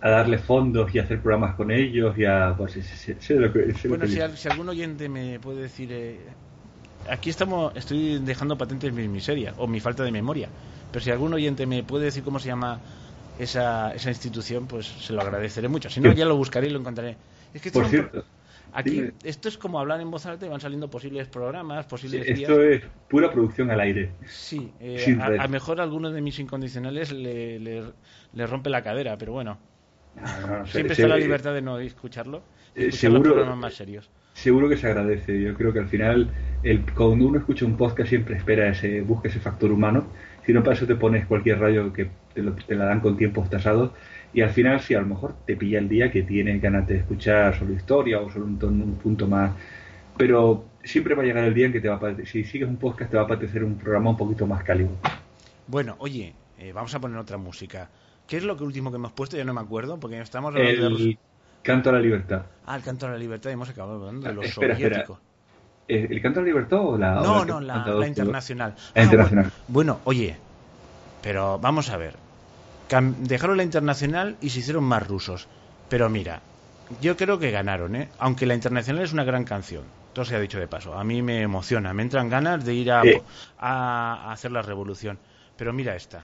Speaker 2: a darle fondos y a hacer programas con ellos y a... Pues, sí, sé lo que, sé lo
Speaker 1: Bueno,
Speaker 2: que
Speaker 1: si, al- si algún oyente me puede decir, eh, aquí estamos, estoy dejando patentes mis miserias o mi falta de memoria, pero si algún oyente me puede decir cómo se llama esa, esa institución, pues se lo agradeceré mucho. Si no,
Speaker 2: Sí.
Speaker 1: ya lo buscaré y lo encontraré. Es que
Speaker 2: Por
Speaker 1: un
Speaker 2: cierto,
Speaker 1: aquí esto es como hablar en voz alta y van saliendo posibles programas,
Speaker 2: sí,
Speaker 1: posibles guías.
Speaker 2: esto es pura producción al aire.
Speaker 1: Sí, eh, a, a mejor alguno de mis incondicionales le, le, le rompe la cadera, pero bueno,
Speaker 2: No, no, se-
Speaker 1: siempre
Speaker 2: se-
Speaker 1: está la libertad de no escucharlo.
Speaker 2: eh,
Speaker 1: escuchar los
Speaker 2: seguro-
Speaker 1: programas más serios.
Speaker 2: Seguro que se agradece. Yo creo que al final, el, cuando uno escucha un podcast, siempre espera ese, busca ese factor humano. Si no, para eso te pones cualquier radio que te, lo- te la dan con tiempos tasados. Y al final, si a lo mejor te pilla el día que tienes ganas de escuchar solo historia o solo un, tono- un punto más. Pero siempre va a llegar el día en que te va a si sigues un podcast, te va a apetecer un programa un poquito más cálido.
Speaker 1: Bueno, oye, eh, vamos a poner otra música. ¿Qué es lo que último que hemos puesto? Ya no me acuerdo, porque estamos hablando de los...
Speaker 2: El canto a la libertad.
Speaker 1: Ah, el canto a la libertad y hemos acabado hablando de
Speaker 2: Ah,
Speaker 1: lo
Speaker 2: espera, espera.
Speaker 1: soviético.
Speaker 2: ¿El, canto a la libertad o la.? o
Speaker 1: No, no, la,
Speaker 2: todos?
Speaker 1: internacional.
Speaker 2: La
Speaker 1: Ah,
Speaker 2: internacional.
Speaker 1: Bueno, bueno, oye, pero vamos a ver. Dejaron la internacional y se hicieron más rusos. Pero mira, yo creo que ganaron, ¿eh? Aunque la internacional es una gran canción. Todo se ha dicho de paso. A mí me emociona, me entran ganas de ir a, a- a hacer la revolución. Pero mira esta.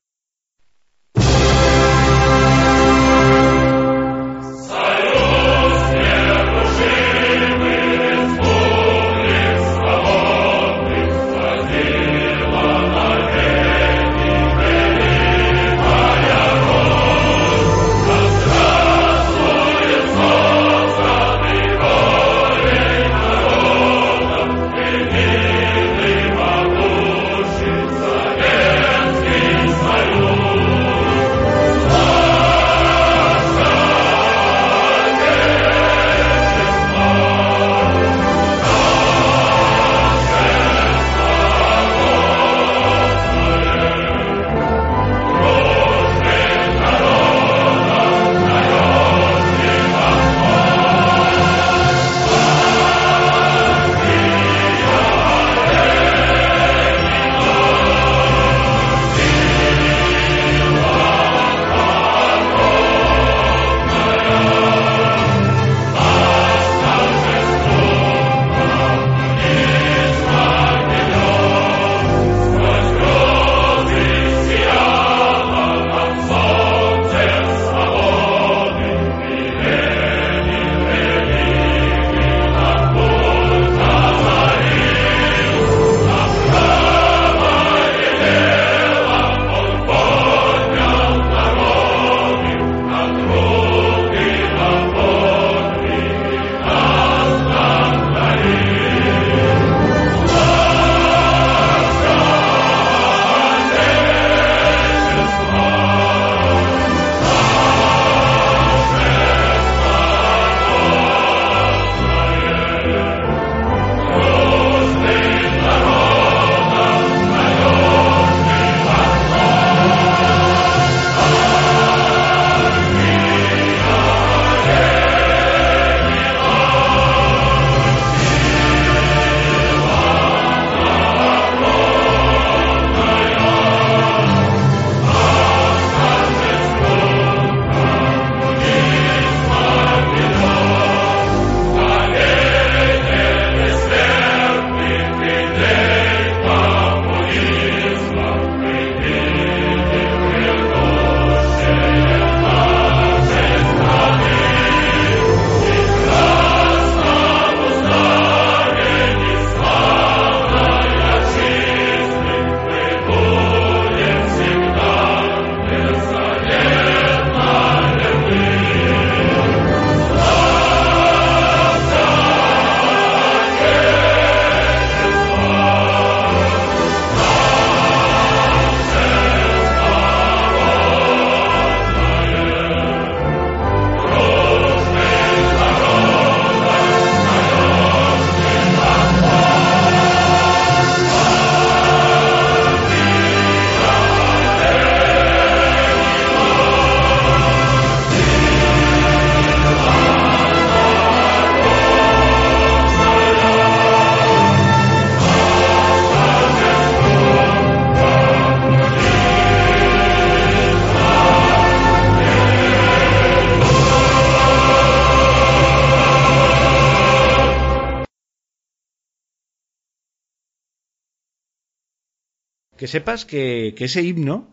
Speaker 1: Sepas que, que ese himno,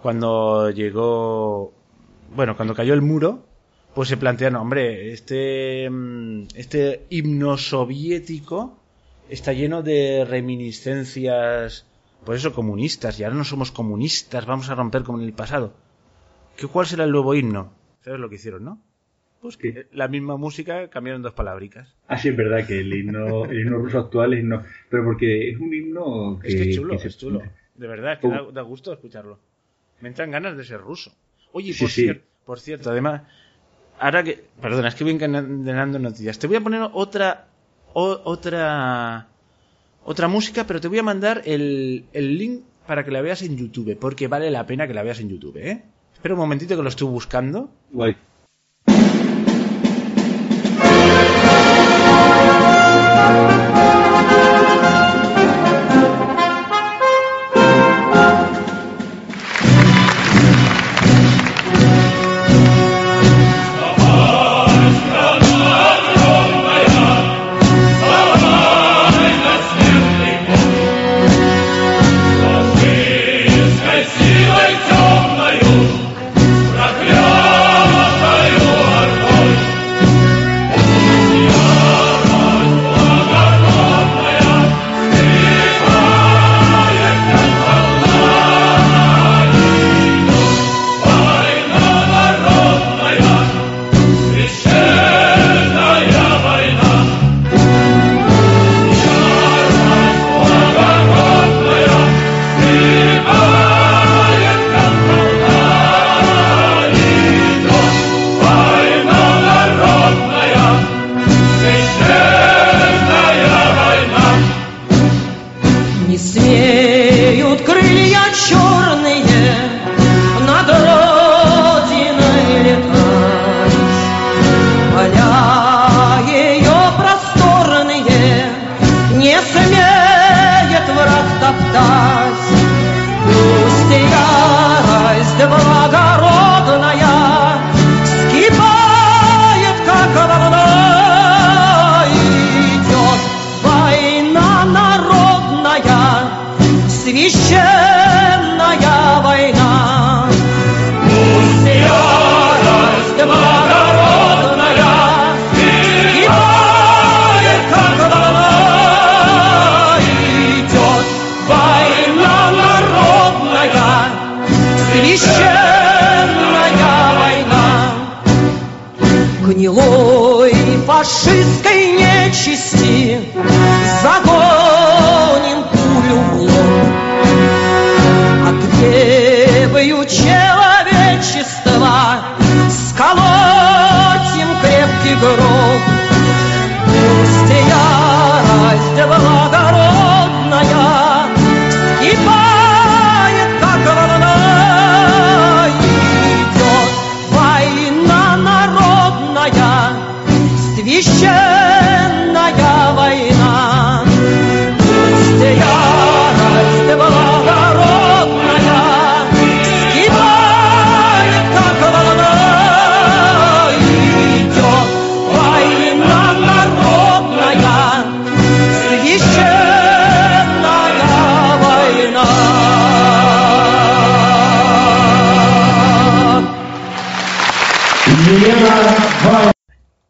Speaker 1: cuando llegó, bueno, cuando cayó el muro, pues se plantearon, hombre, este, mm, este himno soviético está lleno de reminiscencias, por eso comunistas, y ahora no somos comunistas, vamos a romper como en el pasado. ¿Qué, ¿Cuál será el nuevo himno? ¿Sabes lo que hicieron, no? Pues
Speaker 2: ¿Qué?
Speaker 1: que la misma música cambiaron dos palabricas.
Speaker 2: Ah, sí, es verdad que el himno, el himno ruso actual es himno, pero porque es un himno que,
Speaker 1: Es que es chulo,
Speaker 2: que se-
Speaker 1: es chulo. De verdad, que da, gusto escucharlo. Me entran ganas de ser ruso. Oye, por, cierto, además, ahora que. Perdona, es que voy encadenando noticias. Te voy a poner otra. Otra. Otra música, pero te voy a mandar el, el link para que la veas en YouTube, porque vale la pena que la veas en YouTube, ¿eh? Espera un momentito que lo estoy buscando.
Speaker 2: Guay.
Speaker 6: Thank.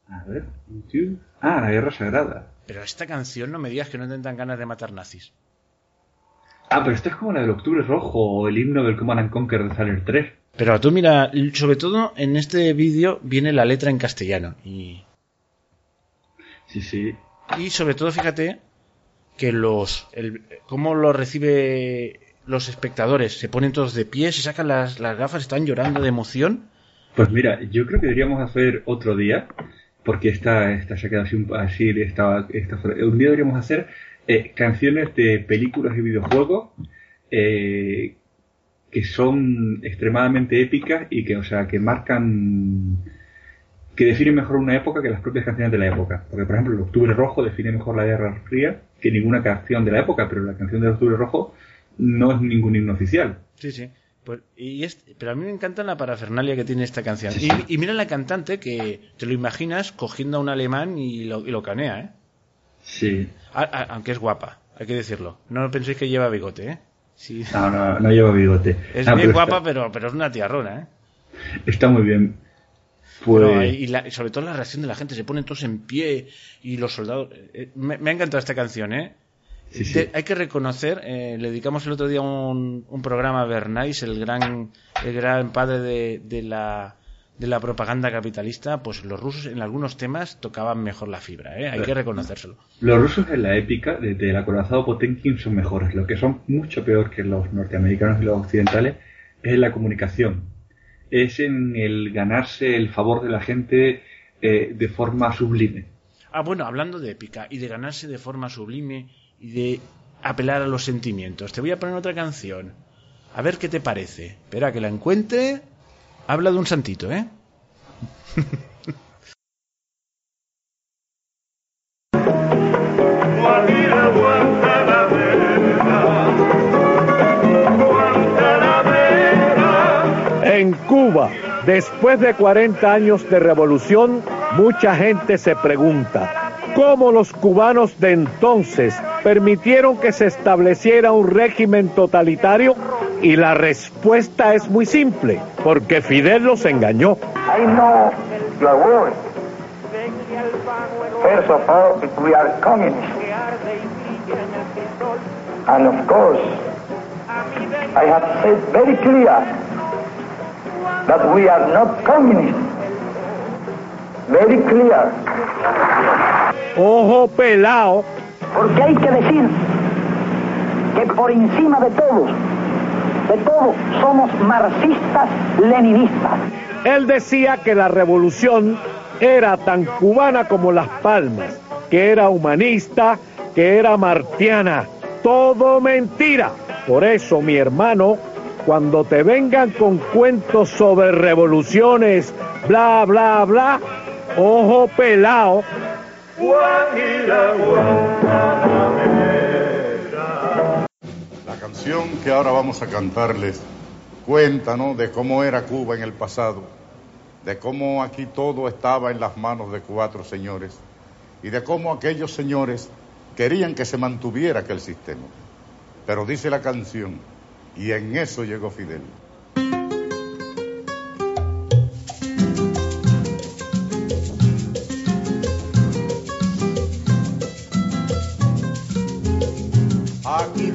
Speaker 2: A ver, YouTube. Ah, la guerra sagrada.
Speaker 1: Pero esta canción no me digas que no intentan ganas de matar nazis.
Speaker 2: Ah, pero esto es como la del Octubre Rojo o el himno del Command and Conquer de Sailor 3.
Speaker 1: Pero tú mira, sobre todo en este vídeo viene la letra en castellano. Y,
Speaker 2: Sí, sí.
Speaker 1: y sobre todo fíjate que los... El, cómo lo recibe los espectadores. Se ponen todos de pie, se sacan las, las gafas, están llorando de emoción.
Speaker 2: Pues mira, yo creo que deberíamos hacer otro día, porque esta, esta se ha quedado así, así esta, esta- un día deberíamos hacer eh, canciones de películas y videojuegos eh, que son extremadamente épicas y que, o sea, que marcan, que definen mejor una época que las propias canciones de la época. Porque, por ejemplo, el Octubre Rojo define mejor la Guerra Fría que ninguna canción de la época, pero la canción del Octubre Rojo no es ningún himno oficial.
Speaker 1: Sí, sí. Pues, y pero a mí me encanta la parafernalia que tiene esta canción.
Speaker 2: Sí,
Speaker 1: Y,
Speaker 2: sí.
Speaker 1: y mira la cantante que te lo imaginas cogiendo a un alemán y lo, y lo canea, ¿eh?
Speaker 2: Sí.
Speaker 1: A- a- aunque es guapa, hay que decirlo. No penséis que lleva bigote, ¿eh? Sí.
Speaker 2: No, no, no lleva bigote.
Speaker 1: Es
Speaker 2: Ah,
Speaker 1: bien
Speaker 2: pero
Speaker 1: guapa,
Speaker 2: está-
Speaker 1: pero, pero es una tiarrona, ¿eh?
Speaker 2: Está muy bien. Pues,
Speaker 1: Pero, y, la- y sobre todo la reacción de la gente, se ponen todos en pie y los soldados... eh, me, me ha encantado esta canción, ¿eh?
Speaker 2: Sí, sí.
Speaker 1: De- hay que reconocer, eh, le dedicamos el otro día un, un programa a Bernays, el gran, el gran padre de, de la, de la propaganda capitalista, pues los rusos en algunos temas tocaban mejor la fibra, ¿eh? hay que reconocérselo.
Speaker 2: Los rusos en la épica de- del acorazado Potemkin son mejores. Lo que son mucho peor que los norteamericanos y los occidentales es en la comunicación. Es en el ganarse el favor de la gente eh, de forma sublime.
Speaker 1: Ah, bueno, hablando de épica y de ganarse de forma sublime y de apelar a los sentimientos, te voy a poner otra canción. A ver qué te parece. Espera que la encuentre. Habla de un santito, ¿eh?
Speaker 7: En Cuba, después de 40 años de revolución, mucha gente se pregunta, ¿cómo los cubanos de entonces permitieron que se estableciera un régimen totalitario? Y la respuesta es muy simple, porque Fidel los engañó.
Speaker 8: I know your words. First of all, we are communists. And of course, I have said very clear that we are not communists. Very clear.
Speaker 7: Ojo pelao,
Speaker 8: Porque hay que decir que por encima de todos, de todos, somos marxistas leninistas.
Speaker 7: Él decía que la revolución era tan cubana como las palmas, que era humanista, que era martiana. Todo mentira. Por eso, mi hermano, cuando te vengan con cuentos sobre revoluciones, bla, bla, bla, ojo pelao,
Speaker 9: La canción que ahora vamos a cantarles cuenta ¿no? de cómo era Cuba en el pasado, de cómo aquí todo estaba en las manos de cuatro señores y de cómo aquellos señores querían que se mantuviera aquel sistema. Pero dice la canción, y en eso llegó Fidel.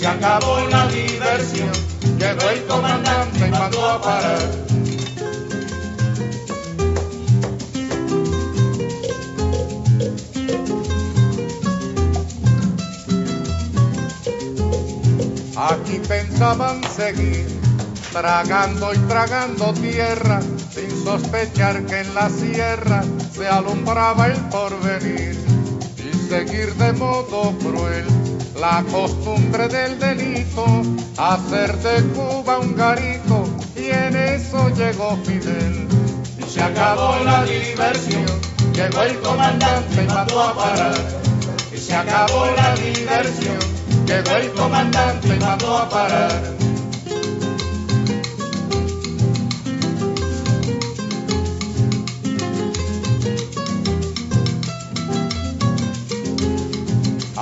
Speaker 10: se acabó la diversión. Llegó el comandante y mandó a parar. Aquí pensaban seguir, tragando y tragando tierra, sin sospechar que en la sierra se alumbraba el porvenir, y seguir de modo cruel la costumbre del delito, hacer de Cuba un garito, y en eso llegó Fidel. Y se acabó la diversión, llegó el comandante y mandó a parar, y se acabó la diversión. Llegó el comandante y mandó a parar.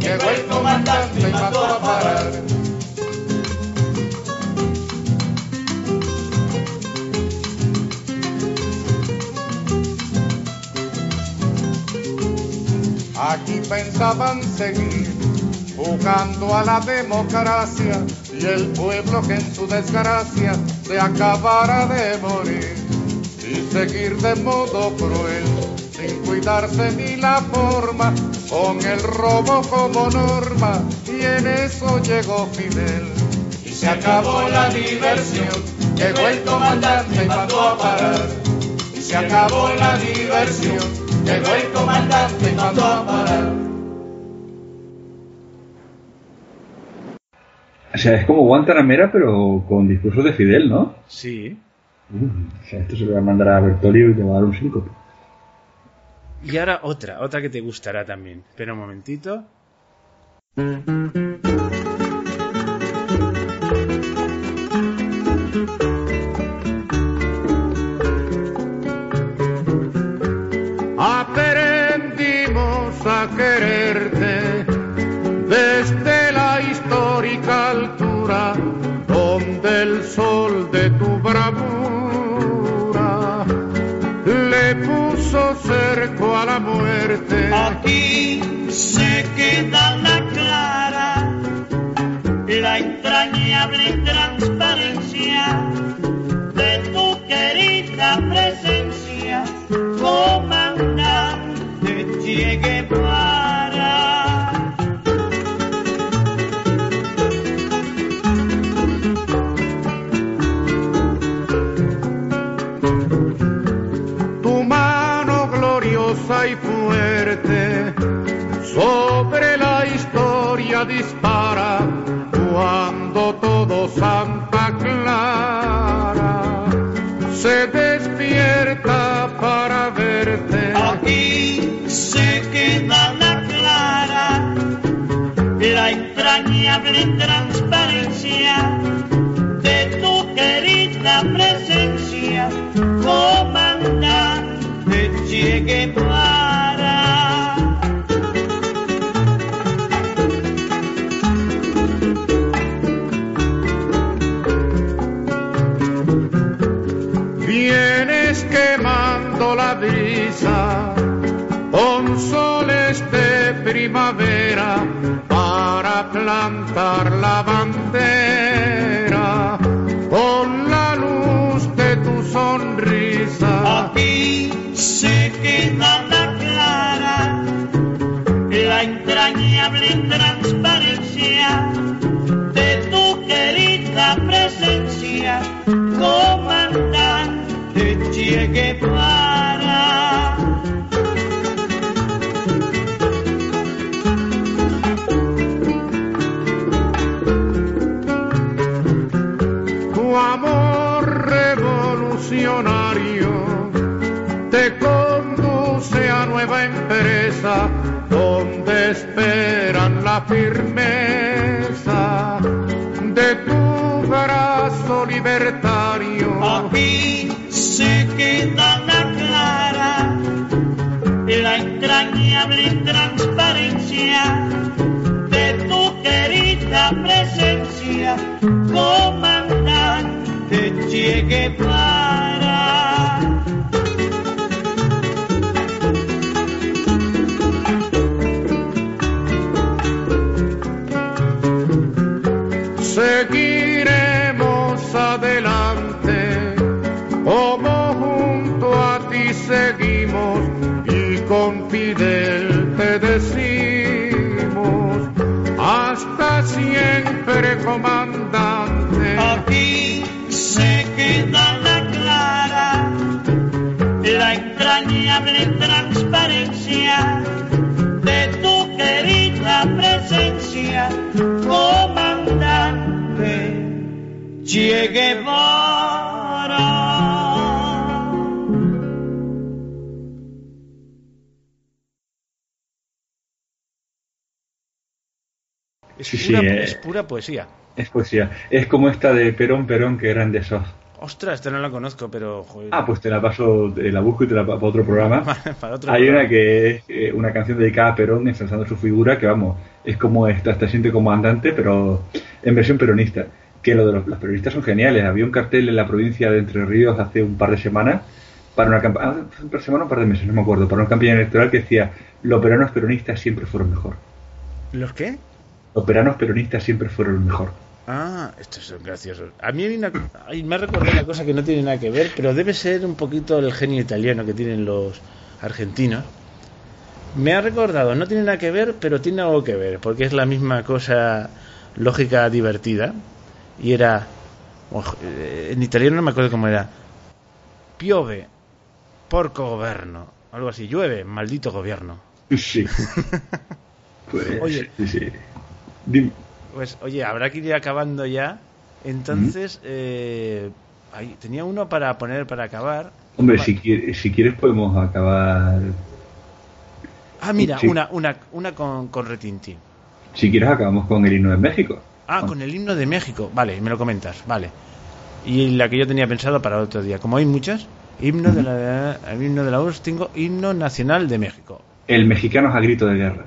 Speaker 10: llegó el comandante y mandó a parar. Aquí pensaban seguir jugando a la democracia y el pueblo que en su desgracia se acabara de morir y seguir de modo cruel sin cuidarse ni la forma con el robo como norma y en eso llegó Fidel y se acabó la diversión llegó el comandante y mandó a parar y se acabó la diversión llegó el comandante y mandó a parar
Speaker 2: O sea, es como Guantanamera, pero con discursos de Fidel, ¿no?
Speaker 1: Sí.
Speaker 2: Uh, o sea, esto se lo voy a mandar a Bertolio y te va a dar un síncope.
Speaker 1: Y ahora otra, otra que te gustará también. Espera un momentito.
Speaker 11: Entrañable entrañable transparencia
Speaker 4: libertario.
Speaker 11: Aquí se queda la clara la entrañable transparencia de tu querida presencia, comandante Che Guevara.
Speaker 4: Comandante.
Speaker 11: Aquí se queda la clara, la entrañable transparencia de tu querida presencia, comandante Che
Speaker 1: Es,
Speaker 2: Sí, eh.
Speaker 1: es pura poesía.
Speaker 2: Es poesía. Es como esta de Perón, Perón, que grande sos.
Speaker 1: Ostras, esta no la conozco, pero joder.
Speaker 2: Ah, pues te la paso, te la busco y te la paso para otro programa.
Speaker 1: para otro
Speaker 2: Hay
Speaker 1: programa.
Speaker 2: una que es eh, una canción dedicada a Perón, ensalzando su figura, que vamos, es como esta, esta siente como andante, pero en versión peronista. Que lo de los, los peronistas son geniales. Había un cartel en la provincia de Entre Ríos hace un par de semanas, para una campaña, un par de semanas o un par de meses, no me acuerdo, para una campaña electoral que decía, los veranos peronistas siempre fueron mejor.
Speaker 1: ¿Los qué?
Speaker 2: Los veranos peronistas siempre fueron mejor.
Speaker 1: Ah, estos son graciosos. A mí hay una, me ha recordado una cosa que no tiene nada que ver, pero debe ser un poquito el genio italiano que tienen los argentinos. Me ha recordado, no tiene nada que ver, pero tiene algo que ver, porque es la misma cosa lógica divertida. Y era, eh, en italiano no me acuerdo cómo era. Piove, porco gobierno. Algo así, llueve, maldito gobierno.
Speaker 2: Sí. Pues,
Speaker 1: Oye.
Speaker 2: sí. Dime.
Speaker 1: Pues oye, habrá que ir acabando ya. Entonces, eh, ahí, tenía uno para poner para acabar.
Speaker 2: Hombre, si, quiere- si quieres podemos acabar.
Speaker 1: Ah, mira,
Speaker 2: sí.
Speaker 1: una, una, una con, con retintín.
Speaker 2: Si quieres acabamos con el himno de México.
Speaker 1: Ah, con el himno de México. Vale, me lo comentas, vale. Y la que yo tenía pensado para otro día. Como hay muchas, himno de la, el himno de la URSS, tengo himno nacional de México.
Speaker 2: El mexicano es a grito de guerra.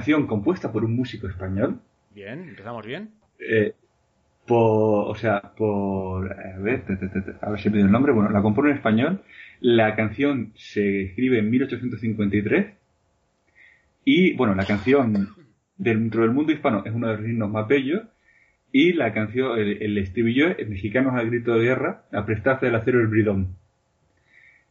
Speaker 2: Canción compuesta por un músico español.
Speaker 1: Bien, empezamos bien.
Speaker 2: eh, por, o sea, por, a ver, te- te- te- te- a ver si he pedido el nombre. Bueno, la compone en español. La canción se escribe en 1853. Y, bueno, la canción dentro del mundo hispano es uno de los himnos más bellos. Y la canción, el, el estribillo es Mexicanos al grito de guerra, a prestarse del acero el bridón.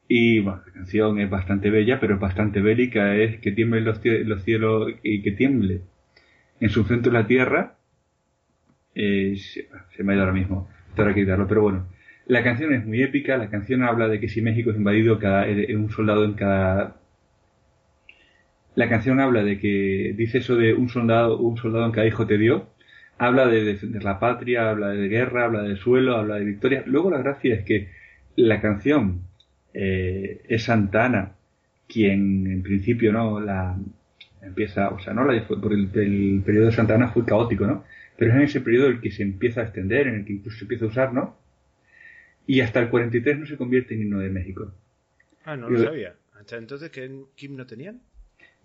Speaker 2: Y bueno, la canción es bastante bella, pero es bastante bélica. Es que tiemblen los, cie- los cielos y que tiemble en su centro la tierra. Eh, se, me ha ido ahora mismo, tengo que quitarlo, pero bueno. La canción es muy épica. La canción habla de que si México es invadido, cada, eh, un soldado en cada. La canción habla de que dice eso de un soldado, un soldado en cada hijo te dio. Habla de defender la patria, habla de guerra, habla del suelo, habla de victoria. Luego la gracia es que la canción eh, es Santana quien en principio no la empieza, o sea, no la por el, el periodo de Santana fue caótico, ¿no? Pero es en ese periodo el que se empieza a extender, en el que incluso se empieza a usar, ¿no? Y hasta el 43 no se convierte en himno de México.
Speaker 1: Ah, no lo sabía. Hasta entonces, ¿qué qué himno tenían?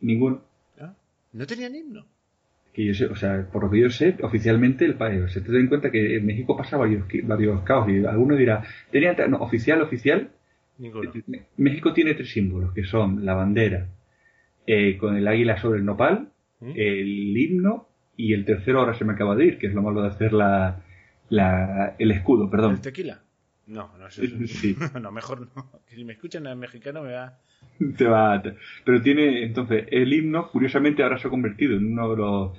Speaker 2: Ninguno.
Speaker 1: Ah, ¿No tenían himno?
Speaker 2: Que yo sé, o sea, por lo que yo sé, oficialmente el país, se te den cuenta que en México pasa varios, varios caos y alguno dirá, tenía, no, oficial, oficial,
Speaker 1: Ninguno.
Speaker 2: México tiene tres símbolos, que son la bandera eh, con el águila sobre el nopal,
Speaker 1: ¿Mm?
Speaker 2: el himno y el tercero ahora se me acaba de ir, que es lo malo de hacer la, la- el escudo, perdón.
Speaker 1: ¿El tequila? No, no es eso.
Speaker 2: Sí.
Speaker 1: no, mejor no. Que si me escuchan en mexicano me va...
Speaker 2: Te va a- Pero tiene, entonces, el himno, curiosamente, ahora se ha convertido en uno de los,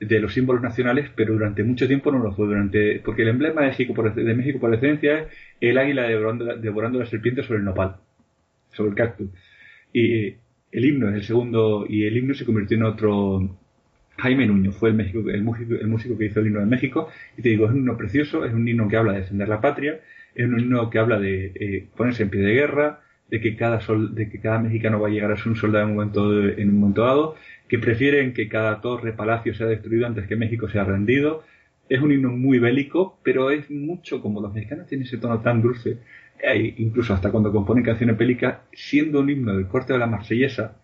Speaker 2: de los símbolos nacionales, pero durante mucho tiempo no lo fue. durante Porque el emblema de México por, de México por excelencia es el águila devorando, devorando la serpiente sobre el nopal, sobre el cactus. Y eh, el himno es el segundo, y el himno se convirtió en otro. Jaime Nuño fue el, México, el, músico, el músico que hizo el himno de México. Y te digo, es un himno precioso, es un himno que habla de defender la patria, es un himno que habla de eh, ponerse en pie de guerra, de que cada sol, de que cada mexicano va a llegar a ser un soldado en un momento, en un momento dado, que prefieren que cada torre, palacio sea destruido antes que México sea rendido. Es un himno muy bélico, pero es mucho como los mexicanos tienen ese tono tan dulce, eh, incluso hasta cuando componen canciones bélicas, siendo un himno del corte de la marsellesa,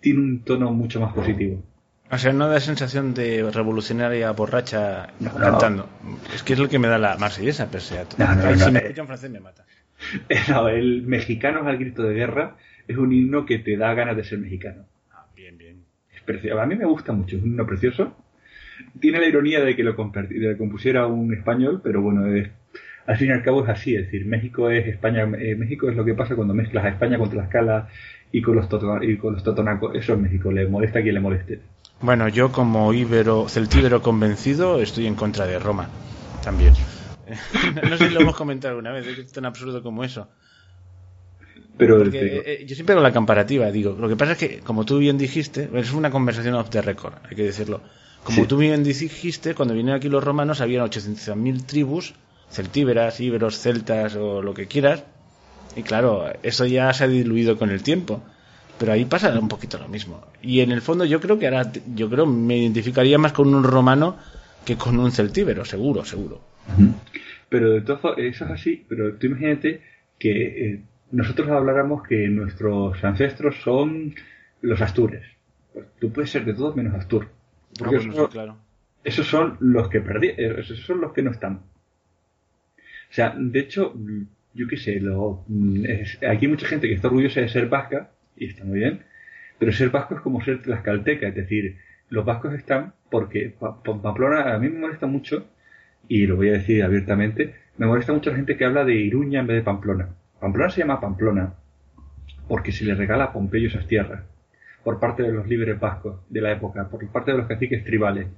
Speaker 2: tiene un tono mucho más positivo.
Speaker 1: O sea, no da sensación de revolucionaria borracha cantando. Es que es lo que me da la marsellesa, pese a todo.
Speaker 2: No,
Speaker 1: si me
Speaker 2: eh.
Speaker 1: escucha en francés me mata.
Speaker 2: No, el Mexicanos al grito de guerra es un himno que te da ganas de ser mexicano.
Speaker 1: Ah, bien, bien.
Speaker 2: Es precioso. A mí me gusta mucho, es un himno precioso. Tiene la ironía de que lo, compusiera un español, pero bueno, es, al fin y al cabo es así. Es decir, México es España. eh, México es lo que pasa cuando mezclas a España con Tlaxcala y con los, toto- y con los totonacos. Eso es México, le molesta a quien le moleste.
Speaker 1: Bueno, yo como íbero, celtíbero convencido, estoy en contra de Roma. También. no sé si lo hemos comentado alguna vez, es tan absurdo como eso.
Speaker 2: Pero
Speaker 1: Porque, eh, yo siempre hago la comparativa, digo. Lo que pasa es que, como tú bien dijiste, es una conversación off the record, hay que decirlo. Como
Speaker 2: Sí.
Speaker 1: tú bien dijiste, cuando vinieron aquí los romanos habían 800.000 tribus, celtíberas, íberos, celtas o lo que quieras. Y claro, eso ya se ha diluido con el tiempo. Pero ahí pasa un poquito lo mismo. Y en el fondo yo creo que ahora, yo creo, me identificaría más con un romano que con un celtíbero, seguro, seguro.
Speaker 2: Pero de formas, eso es así, pero tú imagínate que eh, nosotros habláramos que nuestros ancestros son los astures. Pues tú puedes ser de todos menos astur. Porque
Speaker 1: Ah, bueno,
Speaker 2: eso-
Speaker 1: sí, claro.
Speaker 2: esos son los que perdí, eh, esos son los que no están. O sea, de hecho, mm, yo qué sé, lo, mm, es- aquí hay mucha gente que está orgullosa de ser vasca, y está muy bien, Pero ser vasco es como ser tlaxcalteca, es decir, los vascos están porque Pa- Pa- Pamplona a mí me molesta mucho, y lo voy a decir abiertamente, me molesta mucho la gente que habla de Iruña en vez de Pamplona. Pamplona se llama Pamplona porque se le regala a Pompeyo esas tierras por parte de los líderes vascos de la época, por parte de los caciques tribales.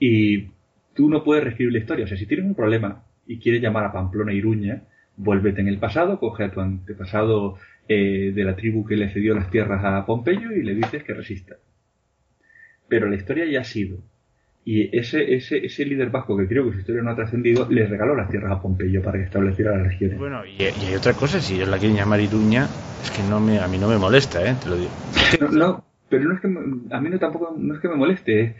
Speaker 2: Y tú no puedes reescribir la historia. O sea, si tienes un problema y quieres llamar a Pamplona Iruña, vuélvete en el pasado, coge a tu antepasado eh, de la tribu que le cedió las tierras a Pompeyo y le dices que resista. Pero la historia ya ha sido. Y ese, ese, ese líder vasco que creo que su historia no ha trascendido, le regaló las tierras a Pompeyo para que estableciera las regiones.
Speaker 1: Bueno, y, y hay otra cosa, si ellos la quieren llamar Iruña, es que no me, a mí no me molesta, ¿eh? Te lo digo.
Speaker 2: No, no, pero no es que a mí no tampoco no es que me moleste, es,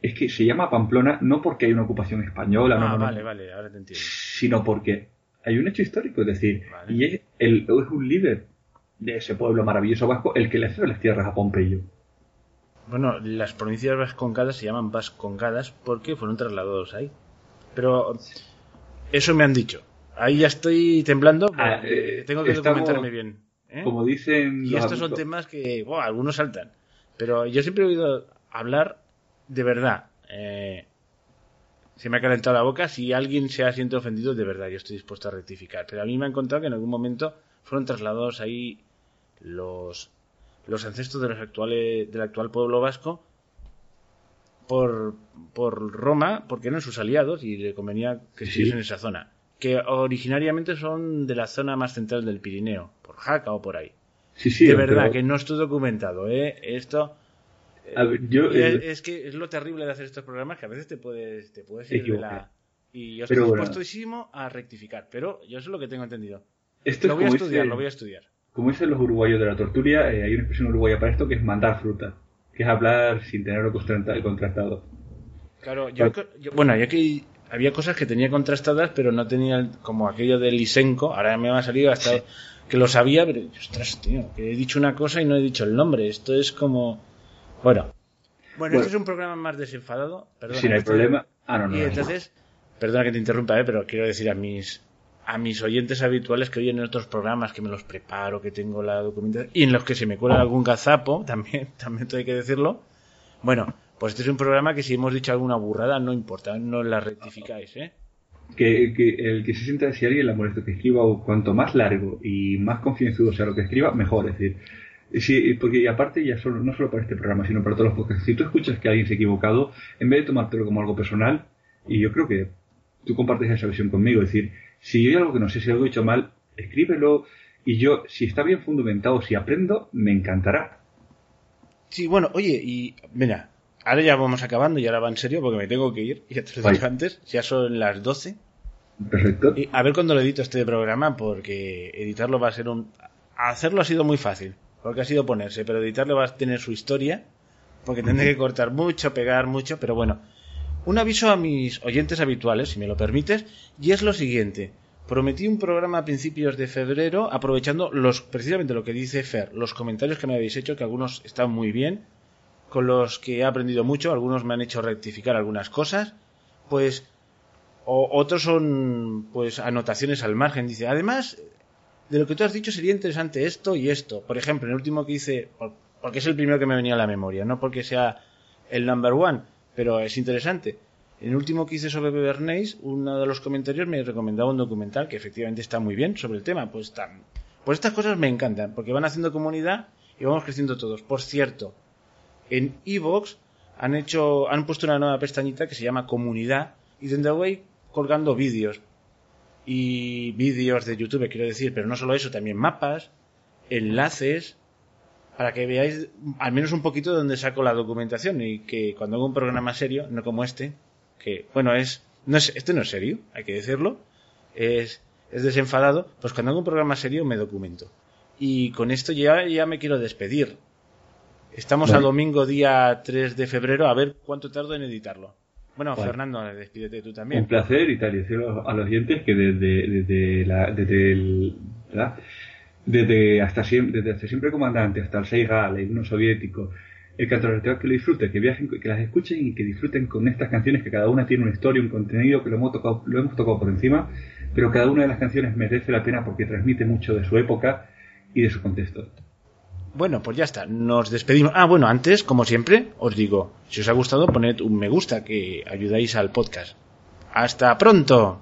Speaker 2: es que se llama Pamplona no porque hay una ocupación española, no,
Speaker 1: Ah,
Speaker 2: no, no,
Speaker 1: vale, vale, ahora te entiendo.
Speaker 2: sino porque hay un hecho histórico, es decir,
Speaker 1: Vale.
Speaker 2: y es, el, es un líder de ese pueblo maravilloso vasco el que le cede las tierras a Pompeyo.
Speaker 1: Bueno, las provincias vascongadas se llaman vascongadas porque fueron trasladados ahí. Pero eso me han dicho. Ahí ya estoy temblando
Speaker 2: Ah, eh,
Speaker 1: tengo que
Speaker 2: estamos-
Speaker 1: documentarme bien. ¿eh?
Speaker 2: Como dicen
Speaker 1: Y estos son temas que, buah, algunos saltan. Pero yo siempre he oído hablar de verdad. Eh, se me ha calentado la boca. Si alguien se ha sido ofendido, de verdad, yo estoy dispuesto a rectificar. Pero a mí me han contado que en algún momento fueron trasladados ahí los, los ancestros de los actuales, del actual pueblo vasco por, por Roma, porque eran sus aliados y le convenía que
Speaker 2: Sí.
Speaker 1: estuviesen en esa zona. Que originariamente son de la zona más central del Pirineo, por Jaca o por ahí.
Speaker 2: Sí, sí,
Speaker 1: de verdad, que no estoy documentado, ¿eh? Esto...
Speaker 2: A ver, yo,
Speaker 1: y es,
Speaker 2: eh,
Speaker 1: es que es lo terrible de hacer estos programas, que a veces te puedes, te puedes ir de la... Y yo estoy
Speaker 2: bueno.
Speaker 1: dispuestísimo a rectificar, pero yo eso es lo que tengo entendido.
Speaker 2: esto
Speaker 1: Lo voy a estudiar,
Speaker 2: dice-
Speaker 1: lo voy a estudiar.
Speaker 2: Como dicen los uruguayos de la torturia, eh, hay una expresión uruguaya para esto que es mandar fruta, que es hablar sin tenerlo contra- contrastado.
Speaker 1: Claro, yo, yo- bueno, yo que había cosas que tenía contrastadas, pero no tenía el- como aquello de Lisenko, ahora me va a salir hasta que lo sabía, pero ostras, tío, que he dicho una cosa y no he dicho el nombre. Esto es como bueno. Bueno,
Speaker 2: Bueno.
Speaker 1: este es un programa más desenfadado, perdona.
Speaker 2: si no hay problema. Ah, no, no.
Speaker 1: Y
Speaker 2: no.
Speaker 1: entonces, perdona que te interrumpa, ¿eh? pero quiero decir a mis a mis oyentes habituales que oyen en otros programas que me los preparo, que tengo la documentación y en los que se me cuela algún gazapo, también también hay que decirlo. Bueno, pues este es un programa que si hemos dicho alguna burrada no importa, no la rectificáis, ¿eh?
Speaker 2: que, que el que se sienta si alguien la molesta que escriba o cuanto más largo y más concienzudo sea lo que escriba mejor es decir sí, porque aparte ya solo, no solo para este programa sino para todos los podcasts si tú escuchas que alguien se ha equivocado en vez de tomártelo como algo personal y yo creo que tú compartes esa visión conmigo es decir si yo hay algo que no sé si algo he hecho mal escríbelo y yo si está bien fundamentado si aprendo me encantará
Speaker 1: Sí, bueno, oye, y mira, ahora ya vamos acabando y ahora va en serio porque me tengo que ir, ya te lo
Speaker 2: Vale.
Speaker 1: dicho antes, ya son las 12.
Speaker 2: perfecto
Speaker 1: Y a ver cuándo lo edito este programa, porque editarlo va a ser un... Hacerlo ha sido muy fácil, porque ha sido ponerse, pero editarlo va a tener su historia, porque tendré que cortar mucho, pegar mucho, pero bueno. Un aviso a mis oyentes habituales, si me lo permites, y es lo siguiente. Prometí un programa a principios de febrero, aprovechando los precisamente lo que dice Fer, los comentarios que me habéis hecho, que algunos están muy bien, con los que he aprendido mucho, algunos me han hecho rectificar algunas cosas, pues o otros son pues anotaciones al margen. Dice, además de lo que tú has dicho sería interesante esto y esto. Por ejemplo, el último que hice, por- porque es el primero que me venía a la memoria, no porque sea el number one, pero es interesante. En el último que hice sobre Bernays, uno de los comentarios me recomendaba un documental que efectivamente está muy bien sobre el tema. Pues, tan, pues estas cosas me encantan, porque van haciendo comunidad y vamos creciendo todos. Por cierto, en Evox han hecho, han puesto una nueva pestañita que se llama comunidad y donde voy colgando vídeos y vídeos de YouTube, quiero decir, pero no solo eso, también mapas, enlaces, para que veáis al menos un poquito de dónde saco la documentación y que cuando hago un programa serio, no como este, que bueno, es, no es este no es serio, hay que decirlo, es, es desenfadado, pues cuando hago un programa serio me documento. Y con esto ya, ya me quiero despedir. Estamos a
Speaker 2: Vale.
Speaker 1: domingo día 3 de febrero, a ver cuánto tardo en editarlo. Bueno. Fernando, despídete tú también.
Speaker 2: Un placer y tal, y decirlo a los oyentes que desde, desde, la, desde el. Desde hasta siempre, desde siempre comandante hasta el Seigal, el himno soviético, el cantautor que lo disfruten, que viajen, que las escuchen y que disfruten con estas canciones que cada una tiene una historia, un contenido que lo hemos tocado, lo hemos tocado por encima, pero cada una de las canciones merece la pena porque transmite mucho de su época y de su contexto.
Speaker 1: Bueno, pues ya está, nos despedimos. Ah, bueno, antes, como siempre, os digo, si os ha gustado, poned un me gusta, que ayudáis al podcast. Hasta pronto.